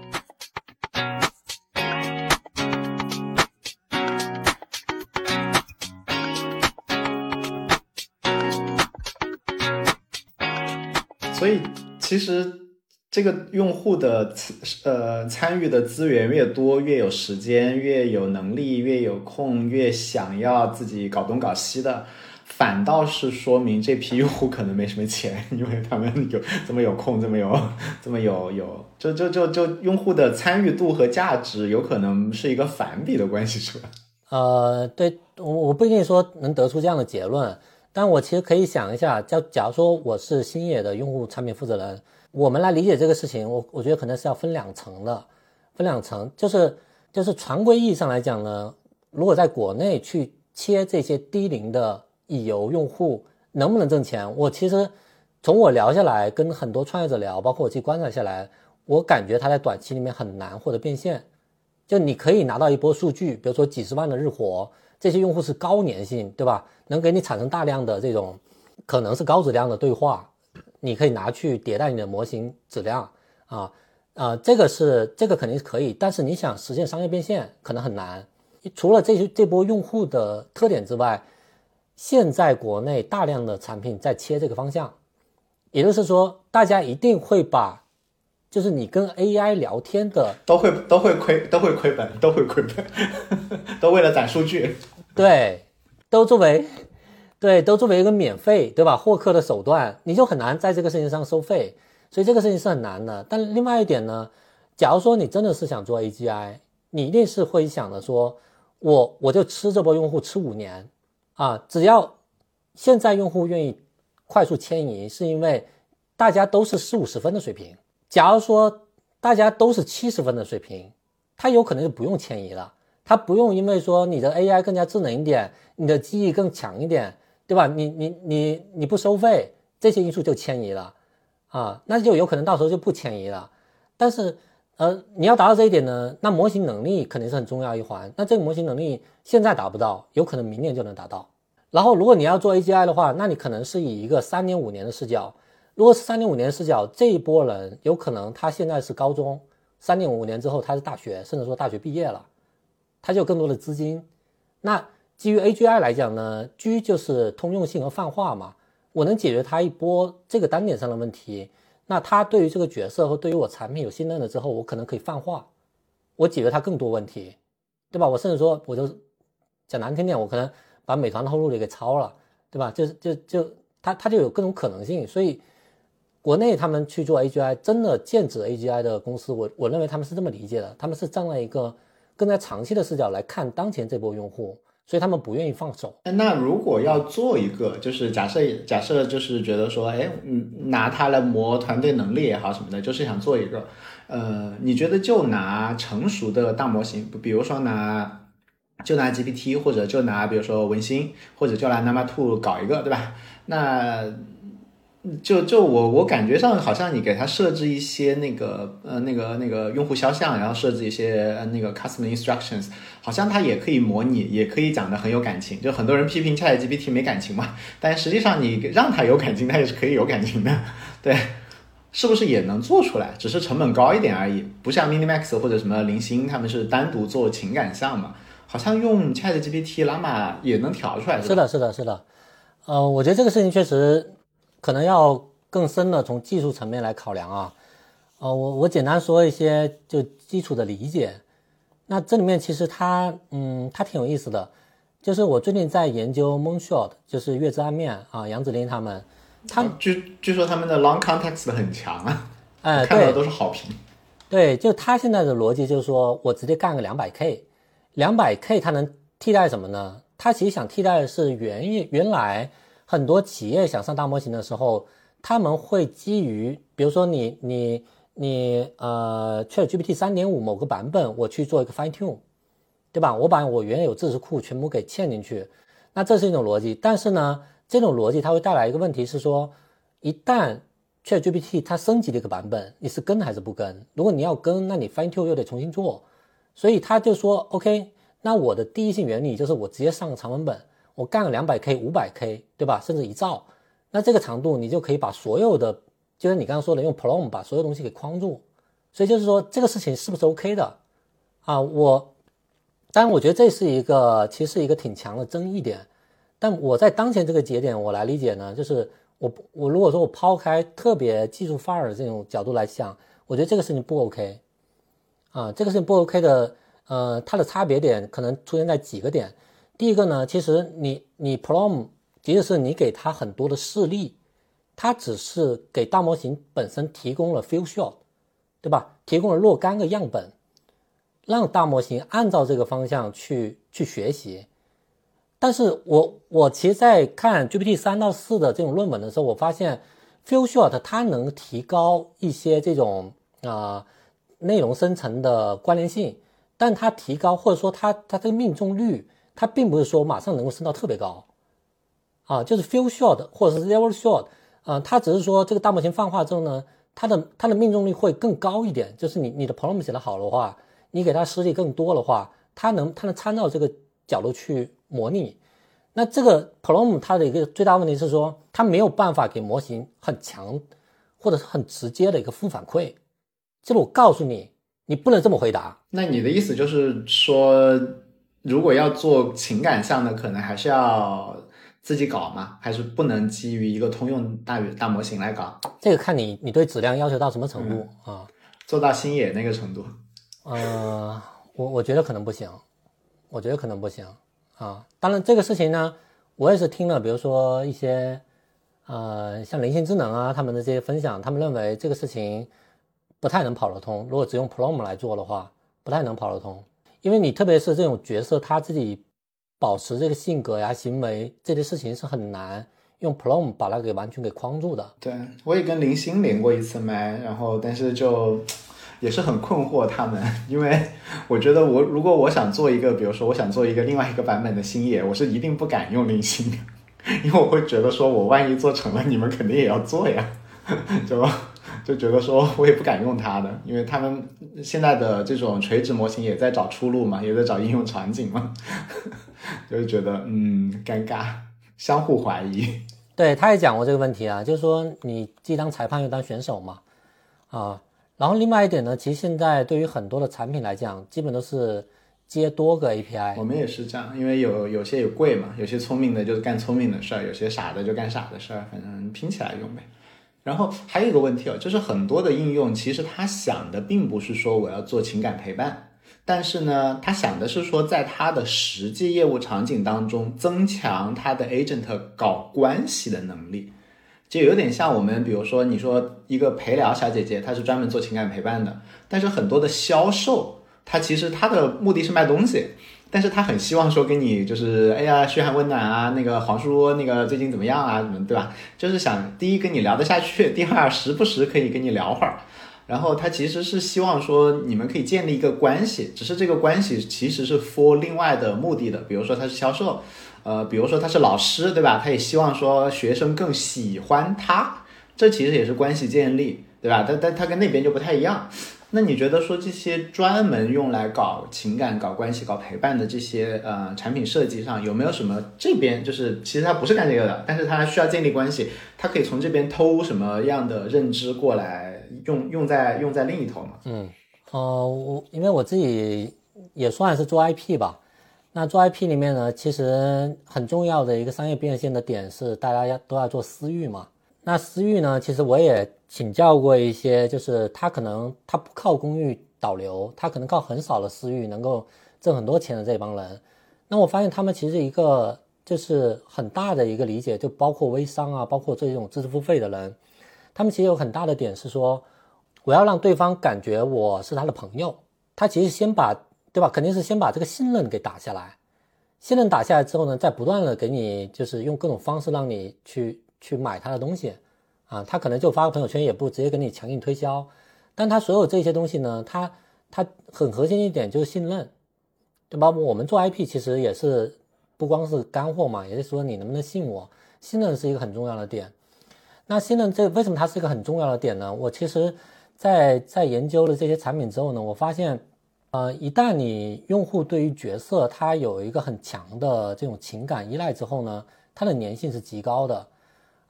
所以，其实这个用户的呃参与的资源越多，越有时间，越有能力，越有空，越想要自己搞东搞西的，反倒是说明这批用户可能没什么钱，因为他们有这么有空，这么有 这么有有，就就就就用户的参与度和价值有可能是一个反比的关系，是吧？呃，对我我不一定说能得出这样的结论。但我其实可以想一下，假假如说我是星野的用户产品负责人，我们来理解这个事情，我我觉得可能是要分两层的，分两层，就是就是常规意义上来讲呢，如果在国内去切这些低龄的乙游用户能不能挣钱，我其实从我聊下来，跟很多创业者聊，包括我自己观察下来，我感觉他在短期里面很难获得变现，就你可以拿到一波数据，比如说几十万的日活。这些用户是高粘性，对吧？能给你产生大量的这种，可能是高质量的对话，你可以拿去迭代你的模型质量啊啊，这个是这个肯定是可以，但是你想实现商业变现可能很难。除了这些这波用户的特点之外，现在国内大量的产品在切这个方向，也就是说，大家一定会把。就是你跟 AI 聊天的，都会都会亏，都会亏本，都会亏本，都为了攒数据，对，都作为，对，都作为一个免费，对吧？获客的手段，你就很难在这个事情上收费，所以这个事情是很难的。但另外一点呢，假如说你真的是想做 AGI，你一定是会想的说，我我就吃这波用户吃五年啊，只要现在用户愿意快速迁移，是因为大家都是四五十分的水平。假如说大家都是七十分的水平，他有可能就不用迁移了，他不用因为说你的 AI 更加智能一点，你的记忆更强一点，对吧？你你你你不收费，这些因素就迁移了啊，那就有可能到时候就不迁移了。但是呃，你要达到这一点呢，那模型能力肯定是很重要一环。那这个模型能力现在达不到，有可能明年就能达到。然后如果你要做 AGI 的话，那你可能是以一个三年五年的视角。如果是三年五年视角，这一波人有可能他现在是高中，三年五年之后他是大学，甚至说大学毕业了，他就有更多的资金。那基于 AGI 来讲呢，G 就是通用性和泛化嘛，我能解决他一波这个单点上的问题。那他对于这个角色和对于我产品有信任了之后，我可能可以泛化，我解决他更多问题，对吧？我甚至说，我就讲难听点，我可能把美团的后路也给抄了，对吧？就就就他他就有各种可能性，所以。国内他们去做 AGI，真的剑指 AGI 的公司，我我认为他们是这么理解的，他们是站在一个更加长期的视角来看当前这波用户，所以他们不愿意放手。那如果要做一个，就是假设假设就是觉得说，哎，嗯，拿它来磨团队能力也好什么的，就是想做一个，呃，你觉得就拿成熟的大模型，比如说拿就拿 GPT 或者就拿比如说文心或者就拿 Number Two 搞一个，对吧？那就就我我感觉上好像你给它设置一些那个呃那个那个用户肖像，然后设置一些那个 custom instructions，好像它也可以模拟，也可以讲的很有感情。就很多人批评 ChatGPT 没感情嘛，但实际上你让它有感情，它也是可以有感情的，对，是不是也能做出来？只是成本高一点而已，不像 Minimax 或者什么零星，他们是单独做情感项嘛，好像用 ChatGPT Llama 也能调出来。是的，是的，是的，呃，我觉得这个事情确实。可能要更深的从技术层面来考量啊，呃，我我简单说一些就基础的理解。那这里面其实它，嗯，它挺有意思的，就是我最近在研究 Moonshot，就是月之暗面啊，杨子琳他们，他据据说他们的 long context 很强啊，哎，看到的都是好评。对，就他现在的逻辑就是说我直接干个两百 K，两百 K 它能替代什么呢？它其实想替代的是原原来。很多企业想上大模型的时候，他们会基于，比如说你你你呃，ChatGPT 三点五某个版本，我去做一个 fine tune，对吧？我把我原有知识库全部给嵌进去，那这是一种逻辑。但是呢，这种逻辑它会带来一个问题是说，一旦 ChatGPT 它升级了一个版本，你是跟还是不跟？如果你要跟，那你 fine tune 又得重新做。所以他就说，OK，那我的第一性原理就是我直接上个长文本。我干个两百 K、五百 K，对吧？甚至一兆，那这个长度你就可以把所有的，就是你刚刚说的用 PLOM 把所有东西给框住。所以就是说这个事情是不是 OK 的啊？我，当然我觉得这是一个其实是一个挺强的争议点。但我在当前这个节点，我来理解呢，就是我我如果说我抛开特别技术范儿的这种角度来想，我觉得这个事情不 OK 啊，这个事情不 OK 的，呃，它的差别点可能出现在几个点。第一个呢，其实你你 Plum 即使是你给它很多的示例，它只是给大模型本身提供了 few shot，对吧？提供了若干个样本，让大模型按照这个方向去去学习。但是我我其实，在看 GPT 三到四的这种论文的时候，我发现 few shot 它能提高一些这种啊内容生成的关联性，但它提高或者说它它这个命中率。它并不是说马上能够升到特别高，啊，就是 few shot 或者是 zero shot，啊，它只是说这个大模型泛化之后呢，它的它的命中率会更高一点。就是你你的 p r o m 写的好的话，你给它实例更多的话，它能它能参照这个角度去模拟。那这个 p r o m 它的一个最大问题是说，它没有办法给模型很强或者是很直接的一个负反馈。就是我告诉你，你不能这么回答。那你的意思就是说？如果要做情感项的，可能还是要自己搞嘛，还是不能基于一个通用大语大模型来搞？这个看你你对质量要求到什么程度啊？做到星野那个程度？呃，我我觉得可能不行，我觉得可能不行啊。当然这个事情呢，我也是听了，比如说一些呃像灵性智能啊他们的这些分享，他们认为这个事情不太能跑得通。如果只用 Prom 来做的话，不太能跑得通。因为你特别是这种角色，他自己保持这个性格呀、行为这些事情是很难用 Plum 把它给完全给框住的。对我也跟林星连过一次麦，然后但是就也是很困惑他们，因为我觉得我如果我想做一个，比如说我想做一个另外一个版本的星野，我是一定不敢用林星的，因为我会觉得说我万一做成了，你们肯定也要做呀，就。就觉得说，我也不敢用它的，因为他们现在的这种垂直模型也在找出路嘛，也在找应用场景嘛，就是觉得嗯尴尬，相互怀疑。对，他也讲过这个问题啊，就是说你既当裁判又当选手嘛，啊，然后另外一点呢，其实现在对于很多的产品来讲，基本都是接多个 API。我们也是这样，因为有有些有贵嘛，有些聪明的就是干聪明的事儿，有些傻的就干傻的事儿，反正拼起来用呗。然后还有一个问题哦，就是很多的应用其实他想的并不是说我要做情感陪伴，但是呢，他想的是说在他的实际业务场景当中增强他的 agent 搞关系的能力，就有点像我们比如说你说一个陪聊小姐姐，她是专门做情感陪伴的，但是很多的销售，他其实他的目的是卖东西。但是他很希望说跟你就是哎呀嘘寒问暖啊，那个黄叔那个最近怎么样啊，怎么对吧？就是想第一跟你聊得下去，第二时不时可以跟你聊会儿。然后他其实是希望说你们可以建立一个关系，只是这个关系其实是 for 另外的目的的，比如说他是销售，呃，比如说他是老师，对吧？他也希望说学生更喜欢他，这其实也是关系建立，对吧？但但他跟那边就不太一样。那你觉得说这些专门用来搞情感、搞关系、搞陪伴的这些呃产品设计上，有没有什么这边就是其实他不是干这个的，但是他需要建立关系，他可以从这边偷什么样的认知过来用用在用在另一头吗？嗯，呃，我因为我自己也算是做 IP 吧，那做 IP 里面呢，其实很重要的一个商业变现的点是大家要都要做私域嘛。那私域呢，其实我也。请教过一些，就是他可能他不靠公域导流，他可能靠很少的私域能够挣很多钱的这帮人，那我发现他们其实一个就是很大的一个理解，就包括微商啊，包括这种知识付费的人，他们其实有很大的点是说，我要让对方感觉我是他的朋友，他其实先把对吧，肯定是先把这个信任给打下来，信任打下来之后呢，再不断的给你就是用各种方式让你去去买他的东西。啊，他可能就发个朋友圈，也不直接给你强硬推销，但他所有这些东西呢，他他很核心一点就是信任，对吧？我们做 IP 其实也是不光是干货嘛，也是说你能不能信我，信任是一个很重要的点。那信任这为什么它是一个很重要的点呢？我其实，在在研究了这些产品之后呢，我发现，呃，一旦你用户对于角色他有一个很强的这种情感依赖之后呢，它的粘性是极高的。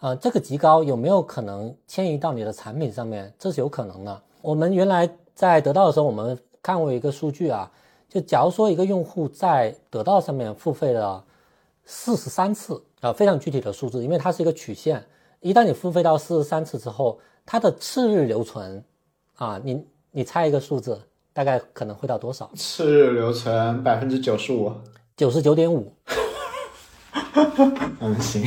呃，这个极高有没有可能迁移到你的产品上面？这是有可能的。我们原来在得到的时候，我们看过一个数据啊，就假如说一个用户在得到上面付费了四十三次啊，非常具体的数字，因为它是一个曲线。一旦你付费到四十三次之后，它的次日留存啊，你你猜一个数字，大概可能会到多少？次日留存百分之九十五，九十九点五。嗯，行。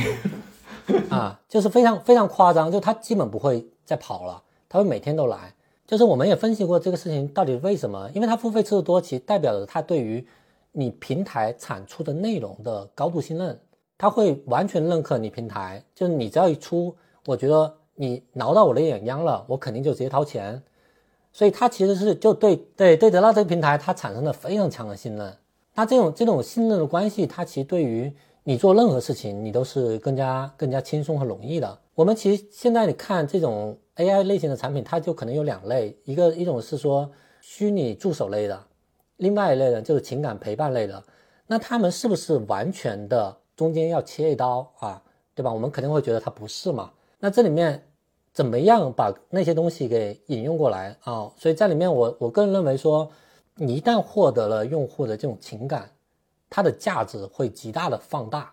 啊，就是非常非常夸张，就他基本不会再跑了，他会每天都来。就是我们也分析过这个事情到底为什么，因为他付费次数多，其实代表着他对于你平台产出的内容的高度信任，他会完全认可你平台。就是你只要一出，我觉得你挠到我的痒痒了，我肯定就直接掏钱。所以他其实是就对对对得到这个平台，他产生了非常强的信任。那这种这种信任的关系，它其实对于你做任何事情，你都是更加更加轻松和容易的。我们其实现在你看这种 AI 类型的产品，它就可能有两类，一个一种是说虚拟助手类的，另外一类呢就是情感陪伴类的。那他们是不是完全的中间要切一刀啊？对吧？我们肯定会觉得它不是嘛。那这里面怎么样把那些东西给引用过来啊？所以在里面，我我个人认为说，你一旦获得了用户的这种情感。它的价值会极大的放大，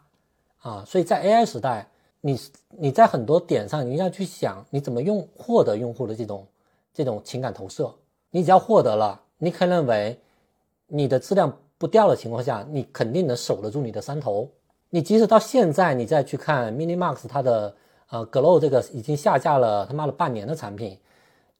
啊，所以在 AI 时代，你你在很多点上，你要去想你怎么用获得用户的这种这种情感投射。你只要获得了，你可以认为你的质量不掉的情况下，你肯定能守得住你的山头。你即使到现在，你再去看 Minimax 它的呃 Glow 这个已经下架了他妈的半年的产品，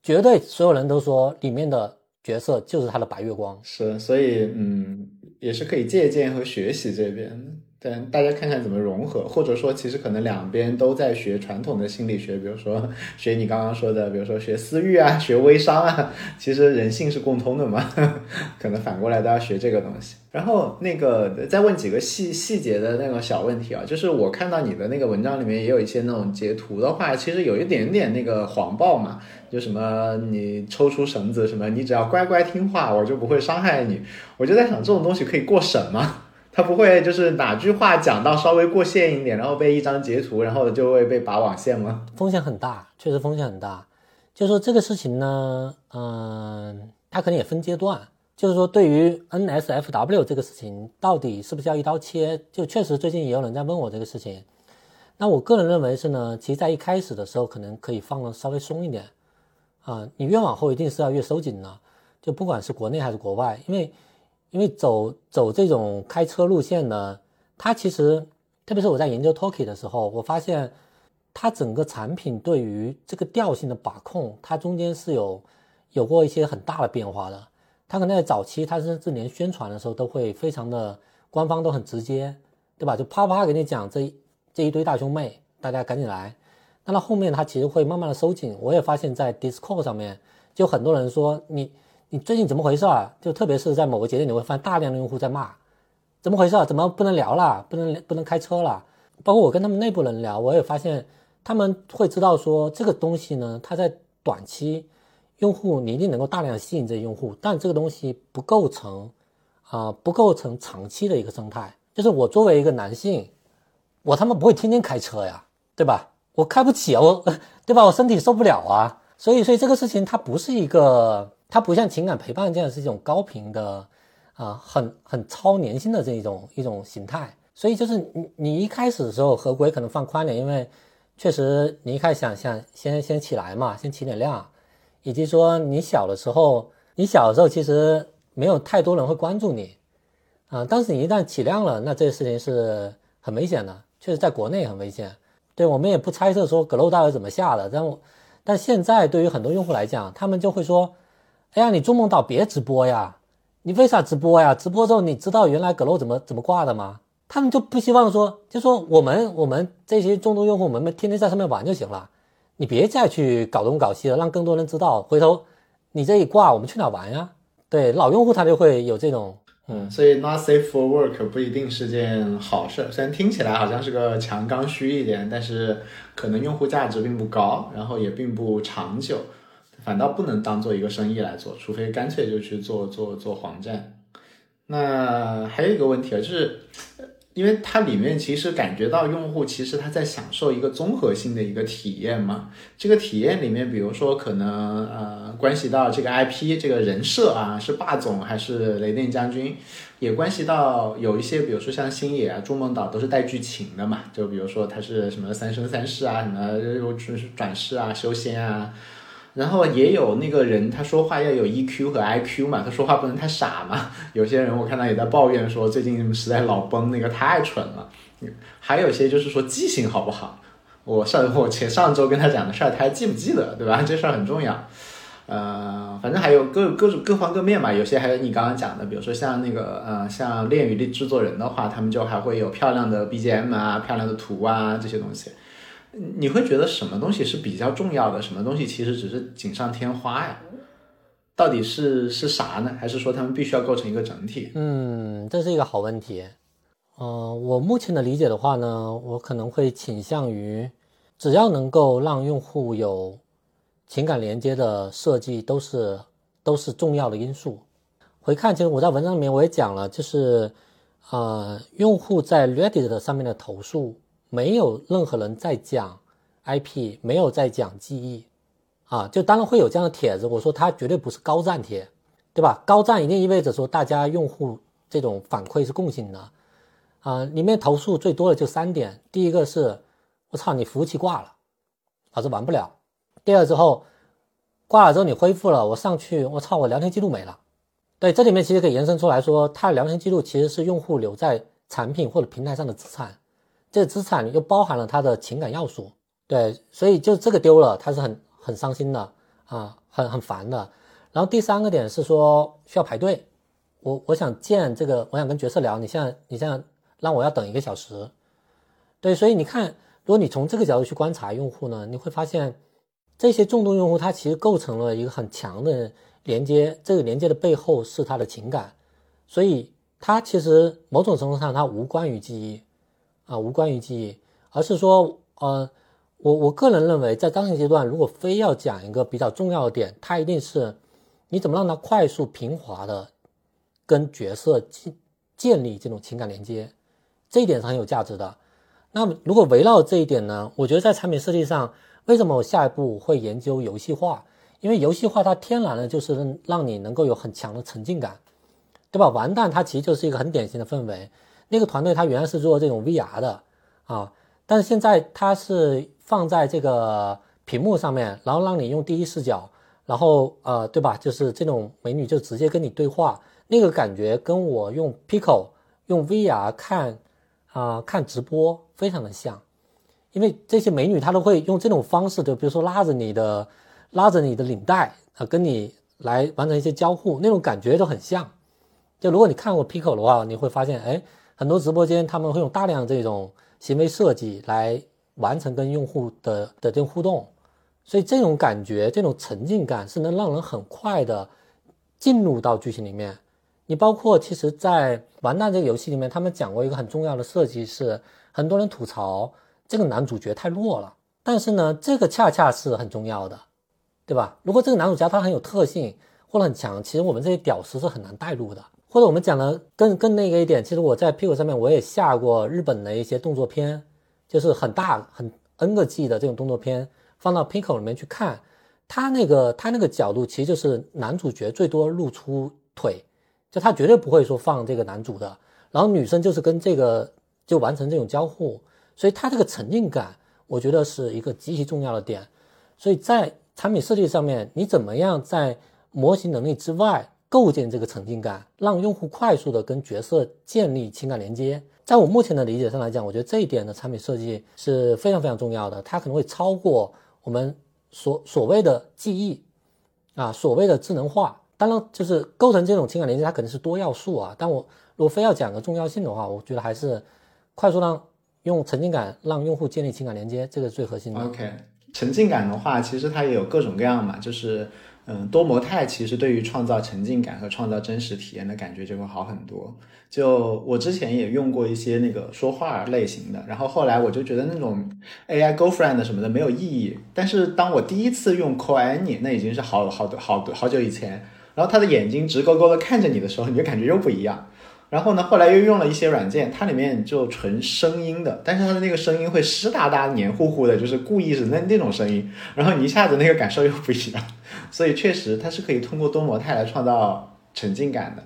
绝对所有人都说里面的角色就是它的白月光。是，所以嗯。也是可以借鉴和学习这边的，但大家看看怎么融合，或者说其实可能两边都在学传统的心理学，比如说学你刚刚说的，比如说学私域啊，学微商啊，其实人性是共通的嘛，可能反过来都要学这个东西。然后那个再问几个细细节的那个小问题啊，就是我看到你的那个文章里面也有一些那种截图的话，其实有一点点那个黄暴嘛，就什么你抽出绳子，什么你只要乖乖听话，我就不会伤害你。我就在想，这种东西可以过审吗？他不会就是哪句话讲到稍微过线一点，然后被一张截图，然后就会被拔网线吗？风险很大，确实风险很大。就是说这个事情呢，嗯，它可能也分阶段。就是说，对于 NSFW 这个事情，到底是不是要一刀切？就确实最近也有人在问我这个事情。那我个人认为是呢，其实在一开始的时候，可能可以放的稍微松一点啊。你越往后，一定是要越收紧的。就不管是国内还是国外，因为因为走走这种开车路线呢，它其实特别是我在研究 Talkie 的时候，我发现它整个产品对于这个调性的把控，它中间是有有过一些很大的变化的。它可能在早期，它甚至连宣传的时候都会非常的官方，都很直接，对吧？就啪啪给你讲这这一堆大兄妹，大家赶紧来。那到后面它其实会慢慢的收紧。我也发现，在 Discord 上面，就很多人说你你最近怎么回事啊？就特别是在某个节点，你会发现大量的用户在骂，怎么回事？怎么不能聊了？不能不能开车了？包括我跟他们内部人聊，我也发现他们会知道说这个东西呢，它在短期用户你一定能够大量吸引这些用户，但这个东西不构成啊不构成长期的一个生态。就是我作为一个男性，我他妈不会天天开车呀，对吧？我开不起啊，我 对吧？我身体受不了啊。所以所以这个事情它不是一个，它不像情感陪伴这样是一种高频的啊很很超粘性的这一种一种形态。所以就是你你一开始的时候合规可能放宽点，因为确实你一开始想想先先起来嘛，先起点量，以及说你小的时候，你小的时候其实没有太多人会关注你啊，但是你一旦起量了，那这个事情是很危险的，确实在国内很危险。对我们也不猜测说 Glow 到底怎么下的，但但现在对于很多用户来讲，他们就会说，哎呀，你做梦岛别直播呀，你为啥直播呀？直播之后你知道原来阁楼怎么怎么挂的吗？他们就不希望说，就说我们我们这些重度用户，我们天天在上面玩就行了，你别再去搞东搞西了，让更多人知道。回头你这一挂，我们去哪玩呀？对老用户他就会有这种，嗯，所以 not safe for work 不一定是件好事。虽然听起来好像是个强刚需一点，但是可能用户价值并不高，然后也并不长久，反倒不能当做一个生意来做，除非干脆就去做做做黄站。那还有一个问题啊，就是。因为它里面其实感觉到用户其实他在享受一个综合性的一个体验嘛，这个体验里面，比如说可能呃关系到这个 IP 这个人设啊，是霸总还是雷电将军，也关系到有一些，比如说像星野啊、筑梦岛都是带剧情的嘛，就比如说他是什么三生三世啊，什么转转世啊、修仙啊。然后也有那个人，他说话要有 EQ 和 IQ 嘛，他说话不能太傻嘛。有些人我看到也在抱怨说，最近实在老崩，那个太蠢了。还有些就是说记性好不好？我上我前上周跟他讲的事儿，他还记不记得，对吧？这事儿很重要。呃，反正还有各各种各方各面嘛。有些还有你刚刚讲的，比如说像那个呃，像恋与的制作人的话，他们就还会有漂亮的 BGM 啊，漂亮的图啊这些东西。你会觉得什么东西是比较重要的？什么东西其实只是锦上添花呀？到底是是啥呢？还是说他们必须要构成一个整体？嗯，这是一个好问题。嗯，我目前的理解的话呢，我可能会倾向于，只要能够让用户有情感连接的设计，都是都是重要的因素。回看，其实我在文章里面我也讲了，就是呃，用户在 Reddit 上面的投诉。没有任何人在讲 IP，没有在讲记忆，啊，就当然会有这样的帖子。我说它绝对不是高赞帖，对吧？高赞一定意味着说大家用户这种反馈是共性的，啊，里面投诉最多的就三点：第一个是我操你服务器挂了，老子玩不了；第二之后挂了之后你恢复了，我上去我操我聊天记录没了。对，这里面其实可以延伸出来说，它的聊天记录其实是用户留在产品或者平台上的资产。这资产又包含了他的情感要素，对，所以就这个丢了，他是很很伤心的啊，很很烦的。然后第三个点是说需要排队，我我想见这个，我想跟角色聊，你现在你现在让我要等一个小时，对，所以你看，如果你从这个角度去观察用户呢，你会发现这些重度用户他其实构成了一个很强的连接，这个连接的背后是他的情感，所以他其实某种程度上他无关于记忆。啊，无关于记忆，而是说，呃，我我个人认为，在当前阶段，如果非要讲一个比较重要的点，它一定是你怎么让它快速平滑的跟角色建建立这种情感连接，这一点是很有价值的。那么，如果围绕这一点呢，我觉得在产品设计上，为什么我下一步会研究游戏化？因为游戏化它天然的就是让你能够有很强的沉浸感，对吧？完蛋，它其实就是一个很典型的氛围。那个团队他原来是做这种 VR 的啊，但是现在他是放在这个屏幕上面，然后让你用第一视角，然后呃，对吧？就是这种美女就直接跟你对话，那个感觉跟我用 Pico 用 VR 看啊看直播非常的像，因为这些美女她都会用这种方式，就比如说拉着你的拉着你的领带啊，跟你来完成一些交互，那种感觉都很像。就如果你看过 Pico 的话，你会发现，哎，很多直播间他们会用大量这种行为设计来完成跟用户的的这种互动，所以这种感觉、这种沉浸感是能让人很快的进入到剧情里面。你包括其实，在完蛋这个游戏里面，他们讲过一个很重要的设计是，很多人吐槽这个男主角太弱了，但是呢，这个恰恰是很重要的，对吧？如果这个男主角他很有特性或者很强，其实我们这些屌丝是很难带入的。或者我们讲的更更那个一点，其实我在 Pico 上面我也下过日本的一些动作片，就是很大很 N 个 G 的这种动作片，放到 Pico 里面去看，他那个他那个角度其实就是男主角最多露出腿。就他绝对不会说放这个男主的，然后女生就是跟这个就完成这种交互，所以他这个沉浸感，我觉得是一个极其重要的点。所以在产品设计上面，你怎么样在模型能力之外构建这个沉浸感，让用户快速的跟角色建立情感连接？在我目前的理解上来讲，我觉得这一点的产品设计是非常非常重要的，它可能会超过我们所所谓的记忆啊，所谓的智能化。当然，就是构成这种情感连接，它肯定是多要素啊。但我如果非要讲个重要性的话，我觉得还是快速让用沉浸感让用户建立情感连接，这个是最核心的。OK，沉浸感的话，其实它也有各种各样嘛，就是。嗯，多模态其实对于创造沉浸感和创造真实体验的感觉就会好很多。就我之前也用过一些那个说话类型的，然后后来我就觉得那种 AI girlfriend 什么的没有意义。但是当我第一次用 Coianni，那已经是好好多好多好久以前，然后他的眼睛直勾勾的看着你的时候，你就感觉又不一样。然后呢，后来又用了一些软件，它里面就纯声音的，但是它的那个声音会湿哒哒、黏糊糊的，就是故意是那那种声音，然后你一下子那个感受又不一样，所以确实它是可以通过多模态来创造沉浸感的。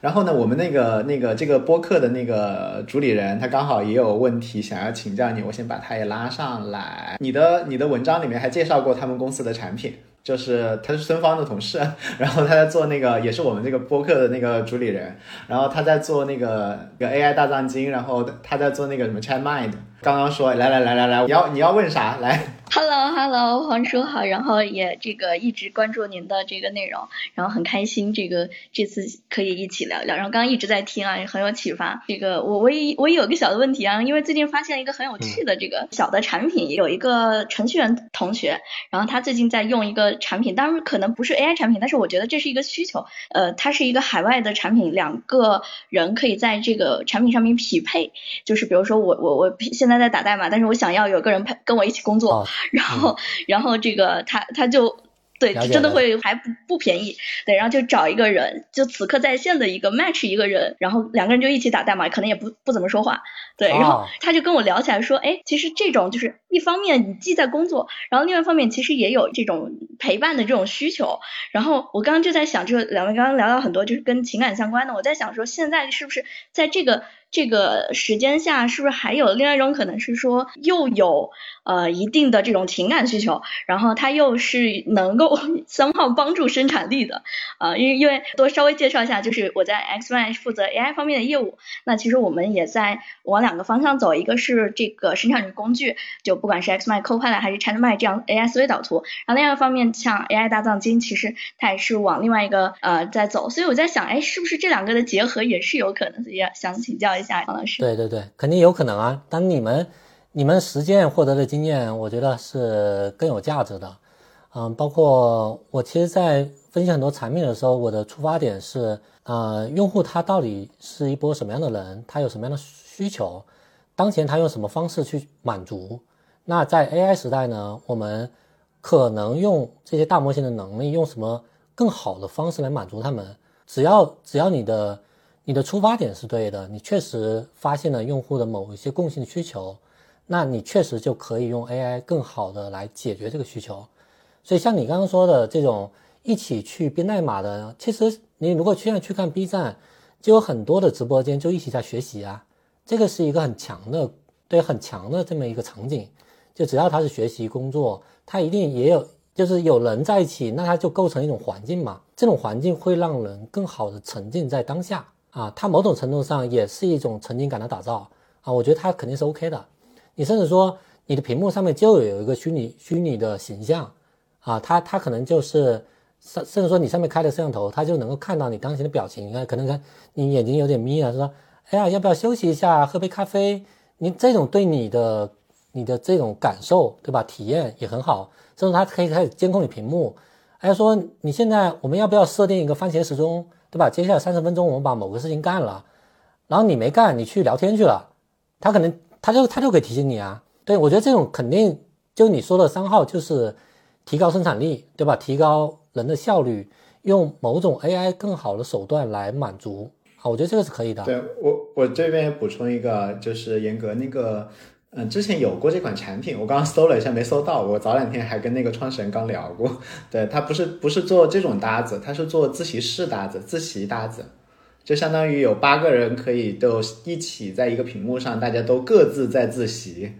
然后呢，我们那个那个这个播客的那个主理人，他刚好也有问题想要请教你，我先把他也拉上来。你的你的文章里面还介绍过他们公司的产品。就是他是孙芳的同事，然后他在做那个，也是我们这个播客的那个主理人，然后他在做那个个 AI 大藏经，然后他在做那个什么 Chat Mind。刚刚说来来来来来，你要你要问啥来？Hello Hello，黄叔好，然后也这个一直关注您的这个内容，然后很开心这个这次可以一起聊聊，然后刚刚一直在听啊，很有启发。这个我我也我也有个小的问题啊，因为最近发现一个很有趣的这个小的产品，有一个程序员同学，然后他最近在用一个产品，当然可能不是 AI 产品，但是我觉得这是一个需求。呃，它是一个海外的产品，两个人可以在这个产品上面匹配，就是比如说我我我现在在打代码，但是我想要有个人陪跟我一起工作。然后，然后这个他他就对，真的会还不不便宜，对，然后就找一个人，就此刻在线的一个 match 一个人，然后两个人就一起打代码，可能也不不怎么说话，对，然后他就跟我聊起来说，哎，其实这种就是一方面你既在工作，然后另外一方面其实也有这种陪伴的这种需求，然后我刚刚就在想，就是两位刚刚聊到很多就是跟情感相关的，我在想说现在是不是在这个。这个时间下是不是还有另外一种可能是说又有呃一定的这种情感需求，然后它又是能够 三号帮助生产力的啊？因为因为多稍微介绍一下，就是我在 X Y 负责 AI 方面的业务，那其实我们也在往两个方向走，一个是这个生产力工具，就不管是 X Y Copilot 还是 ChatMy 这样 AI 思维导图，然后另外一方面像 AI 大藏经，其实它也是往另外一个呃在走，所以我在想，哎，是不是这两个的结合也是有可能？也想请教一下。对对对，肯定有可能啊。但你们你们实践获得的经验，我觉得是更有价值的。嗯，包括我其实，在分析很多产品的时候，我的出发点是，呃，用户他到底是一波什么样的人，他有什么样的需求，当前他用什么方式去满足。那在 AI 时代呢，我们可能用这些大模型的能力，用什么更好的方式来满足他们？只要只要你的。你的出发点是对的，你确实发现了用户的某一些共性需求，那你确实就可以用 AI 更好的来解决这个需求。所以像你刚刚说的这种一起去编代码的，其实你如果现在去看 B 站，就有很多的直播间就一起在学习啊，这个是一个很强的，对，很强的这么一个场景。就只要他是学习工作，他一定也有，就是有人在一起，那他就构成一种环境嘛，这种环境会让人更好的沉浸在当下。啊，它某种程度上也是一种沉浸感的打造啊，我觉得它肯定是 OK 的。你甚至说，你的屏幕上面就有一个虚拟虚拟的形象啊，它它可能就是甚甚至说你上面开的摄像头，它就能够看到你当前的表情。你看，可能看你眼睛有点眯了，说，哎呀，要不要休息一下，喝杯咖啡？你这种对你的你的这种感受，对吧？体验也很好。甚至它可以开始监控你屏幕，还说你现在我们要不要设定一个番茄时钟，对吧？接下来三十分钟我们把某个事情干了，然后你没干，你去聊天去了，他可能他就他就可以提醒你啊。对我觉得这种肯定就你说的三号就是提高生产力，对吧？提高人的效率，用某种 AI 更好的手段来满足啊，我觉得这个是可以的。对我我这边补充一个，就是严格那个。嗯，之前有过这款产品，我刚刚搜了一下，没搜到。我早两天还跟那个创始人刚聊过，对他不是不是做这种搭子，他是做自习室搭子、自习搭子，就相当于有八个人可以都一起在一个屏幕上，大家都各自在自习，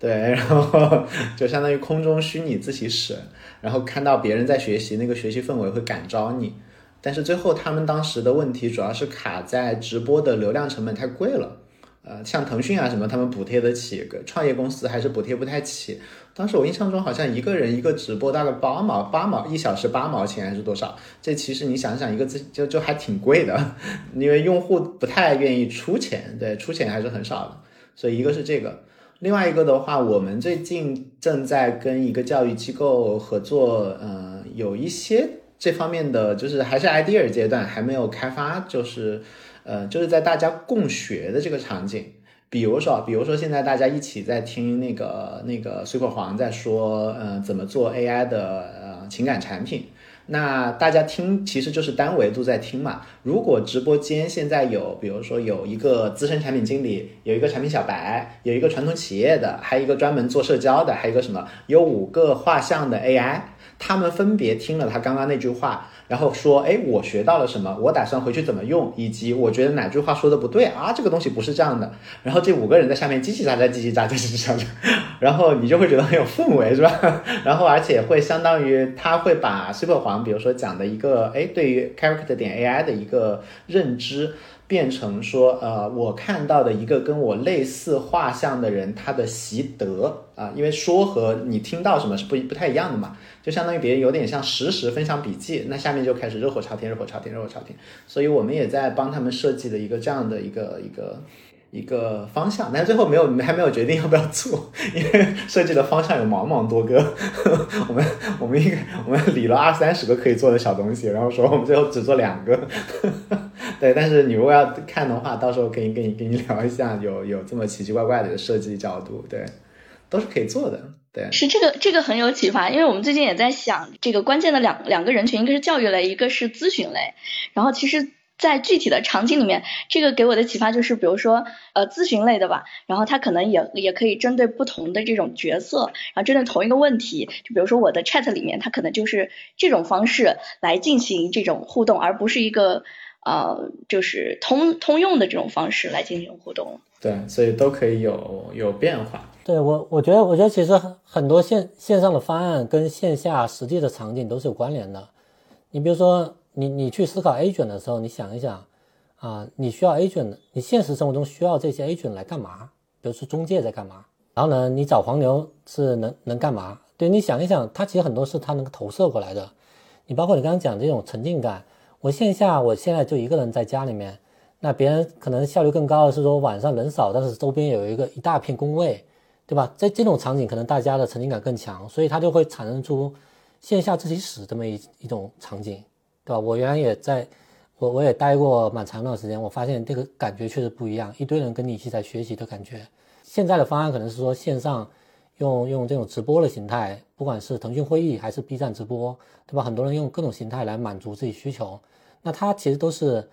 对，然后就相当于空中虚拟自习室，然后看到别人在学习，那个学习氛围会感召你。但是最后他们当时的问题主要是卡在直播的流量成本太贵了。呃，像腾讯啊什么，他们补贴得起，创业公司还是补贴不太起。当时我印象中好像一个人一个直播大概八毛八毛一小时八毛钱还是多少？这其实你想想一个字就就还挺贵的，因为用户不太愿意出钱，对，出钱还是很少的。所以一个是这个，另外一个的话，我们最近正在跟一个教育机构合作，嗯，有一些这方面的就是还是 idea 阶段，还没有开发，就是。呃，就是在大家共学的这个场景，比如说，比如说现在大家一起在听那个那个水果黄在说，呃，怎么做 AI 的呃情感产品，那大家听其实就是单维度在听嘛。如果直播间现在有，比如说有一个资深产品经理，有一个产品小白，有一个传统企业的，还有一个专门做社交的，还有一个什么，有五个画像的 AI，他们分别听了他刚刚那句话。然后说，哎，我学到了什么？我打算回去怎么用？以及我觉得哪句话说的不对啊？这个东西不是这样的。然后这五个人在下面叽叽喳喳、叽叽喳喳、叽叽喳喳，然后你就会觉得很有氛围，是吧？然后而且会相当于他会把 Super 黄，比如说讲的一个，哎，对于 Character 点 AI 的一个认知。变成说，呃，我看到的一个跟我类似画像的人，他的习得啊，因为说和你听到什么是不不太一样的嘛，就相当于别人有点像实时分享笔记，那下面就开始热火朝天，热火朝天，热火朝天，所以我们也在帮他们设计的一个这样的一个一个。一个方向，但是最后没有，还没有决定要不要做，因为设计的方向有茫茫多个。我们我们应该我们理了二三十个可以做的小东西，然后说我们最后只做两个。对，但是你如果要看的话，到时候可以跟你跟你聊一下，有有这么奇奇怪怪的设计角度，对，都是可以做的。对，是这个这个很有启发，因为我们最近也在想，这个关键的两两个人群，一个是教育类，一个是咨询类，然后其实。在具体的场景里面，这个给我的启发就是，比如说，呃，咨询类的吧，然后他可能也也可以针对不同的这种角色，然后针对同一个问题，就比如说我的 chat 里面，它可能就是这种方式来进行这种互动，而不是一个呃，就是通通用的这种方式来进行互动。对，所以都可以有有变化。对我，我觉得，我觉得其实很很多线线上的方案跟线下实际的场景都是有关联的。你比如说。你你去思考 A 卷的时候，你想一想，啊，你需要 A 卷，你现实生活中需要这些 A 卷来干嘛？比如说中介在干嘛？然后呢，你找黄牛是能能干嘛？对你想一想，它其实很多是它能够投射过来的。你包括你刚刚讲这种沉浸感，我线下我现在就一个人在家里面，那别人可能效率更高的是说晚上人少，但是周边有一个一大片工位，对吧？在这种场景可能大家的沉浸感更强，所以它就会产生出线下自习室这么一一种场景。对吧？我原来也在，我我也待过蛮长一段时间，我发现这个感觉确实不一样，一堆人跟你一起在学习的感觉。现在的方案可能是说线上用用这种直播的形态，不管是腾讯会议还是 B 站直播，对吧？很多人用各种形态来满足自己需求，那它其实都是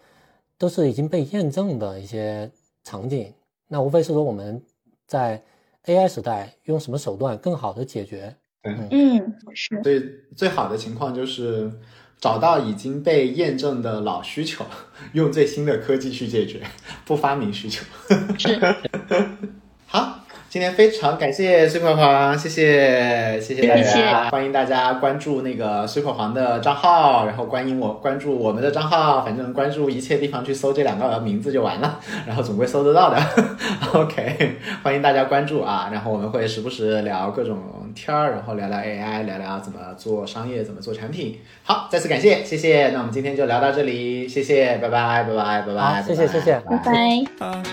都是已经被验证的一些场景。那无非是说我们在 AI 时代用什么手段更好的解决。嗯，是。所以最好的情况就是。找到已经被验证的老需求，用最新的科技去解决，不发明需求。是。好，今天非常感谢水口黄，谢谢谢谢大谢谢家，欢迎大家关注那个水口黄的账号，然后欢迎我关注我们的账号，反正关注一切地方去搜这两个名字就完了，然后总归搜得到的。OK，欢迎大家关注啊，然后我们会时不时聊各种天儿，然后聊聊 AI，聊聊怎么做商业，怎么做产品。好，再次感谢，谢谢，那我们今天就聊到这里，谢谢，拜拜，拜拜，拜拜，好谢谢谢谢拜拜。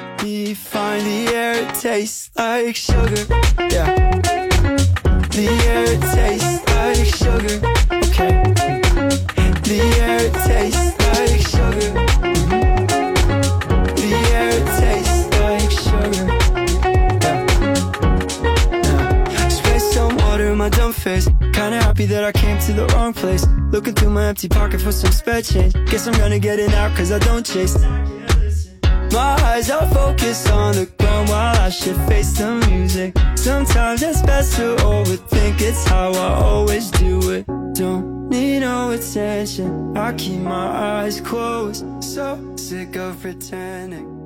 Like sugar. Yeah. The air tastes like sugar. Okay. The air tastes like sugar. The air tastes like sugar. Yeah. Yeah. Spray some water in my dumb face. Kinda happy that I came to the wrong place. Looking through my empty pocket for some spare change. Guess I'm gonna get it out cause I don't chase. My eyes are focused on the ground while I should face the music. Sometimes it's best to overthink, it's how I always do it. Don't need no attention, I keep my eyes closed. So sick of pretending.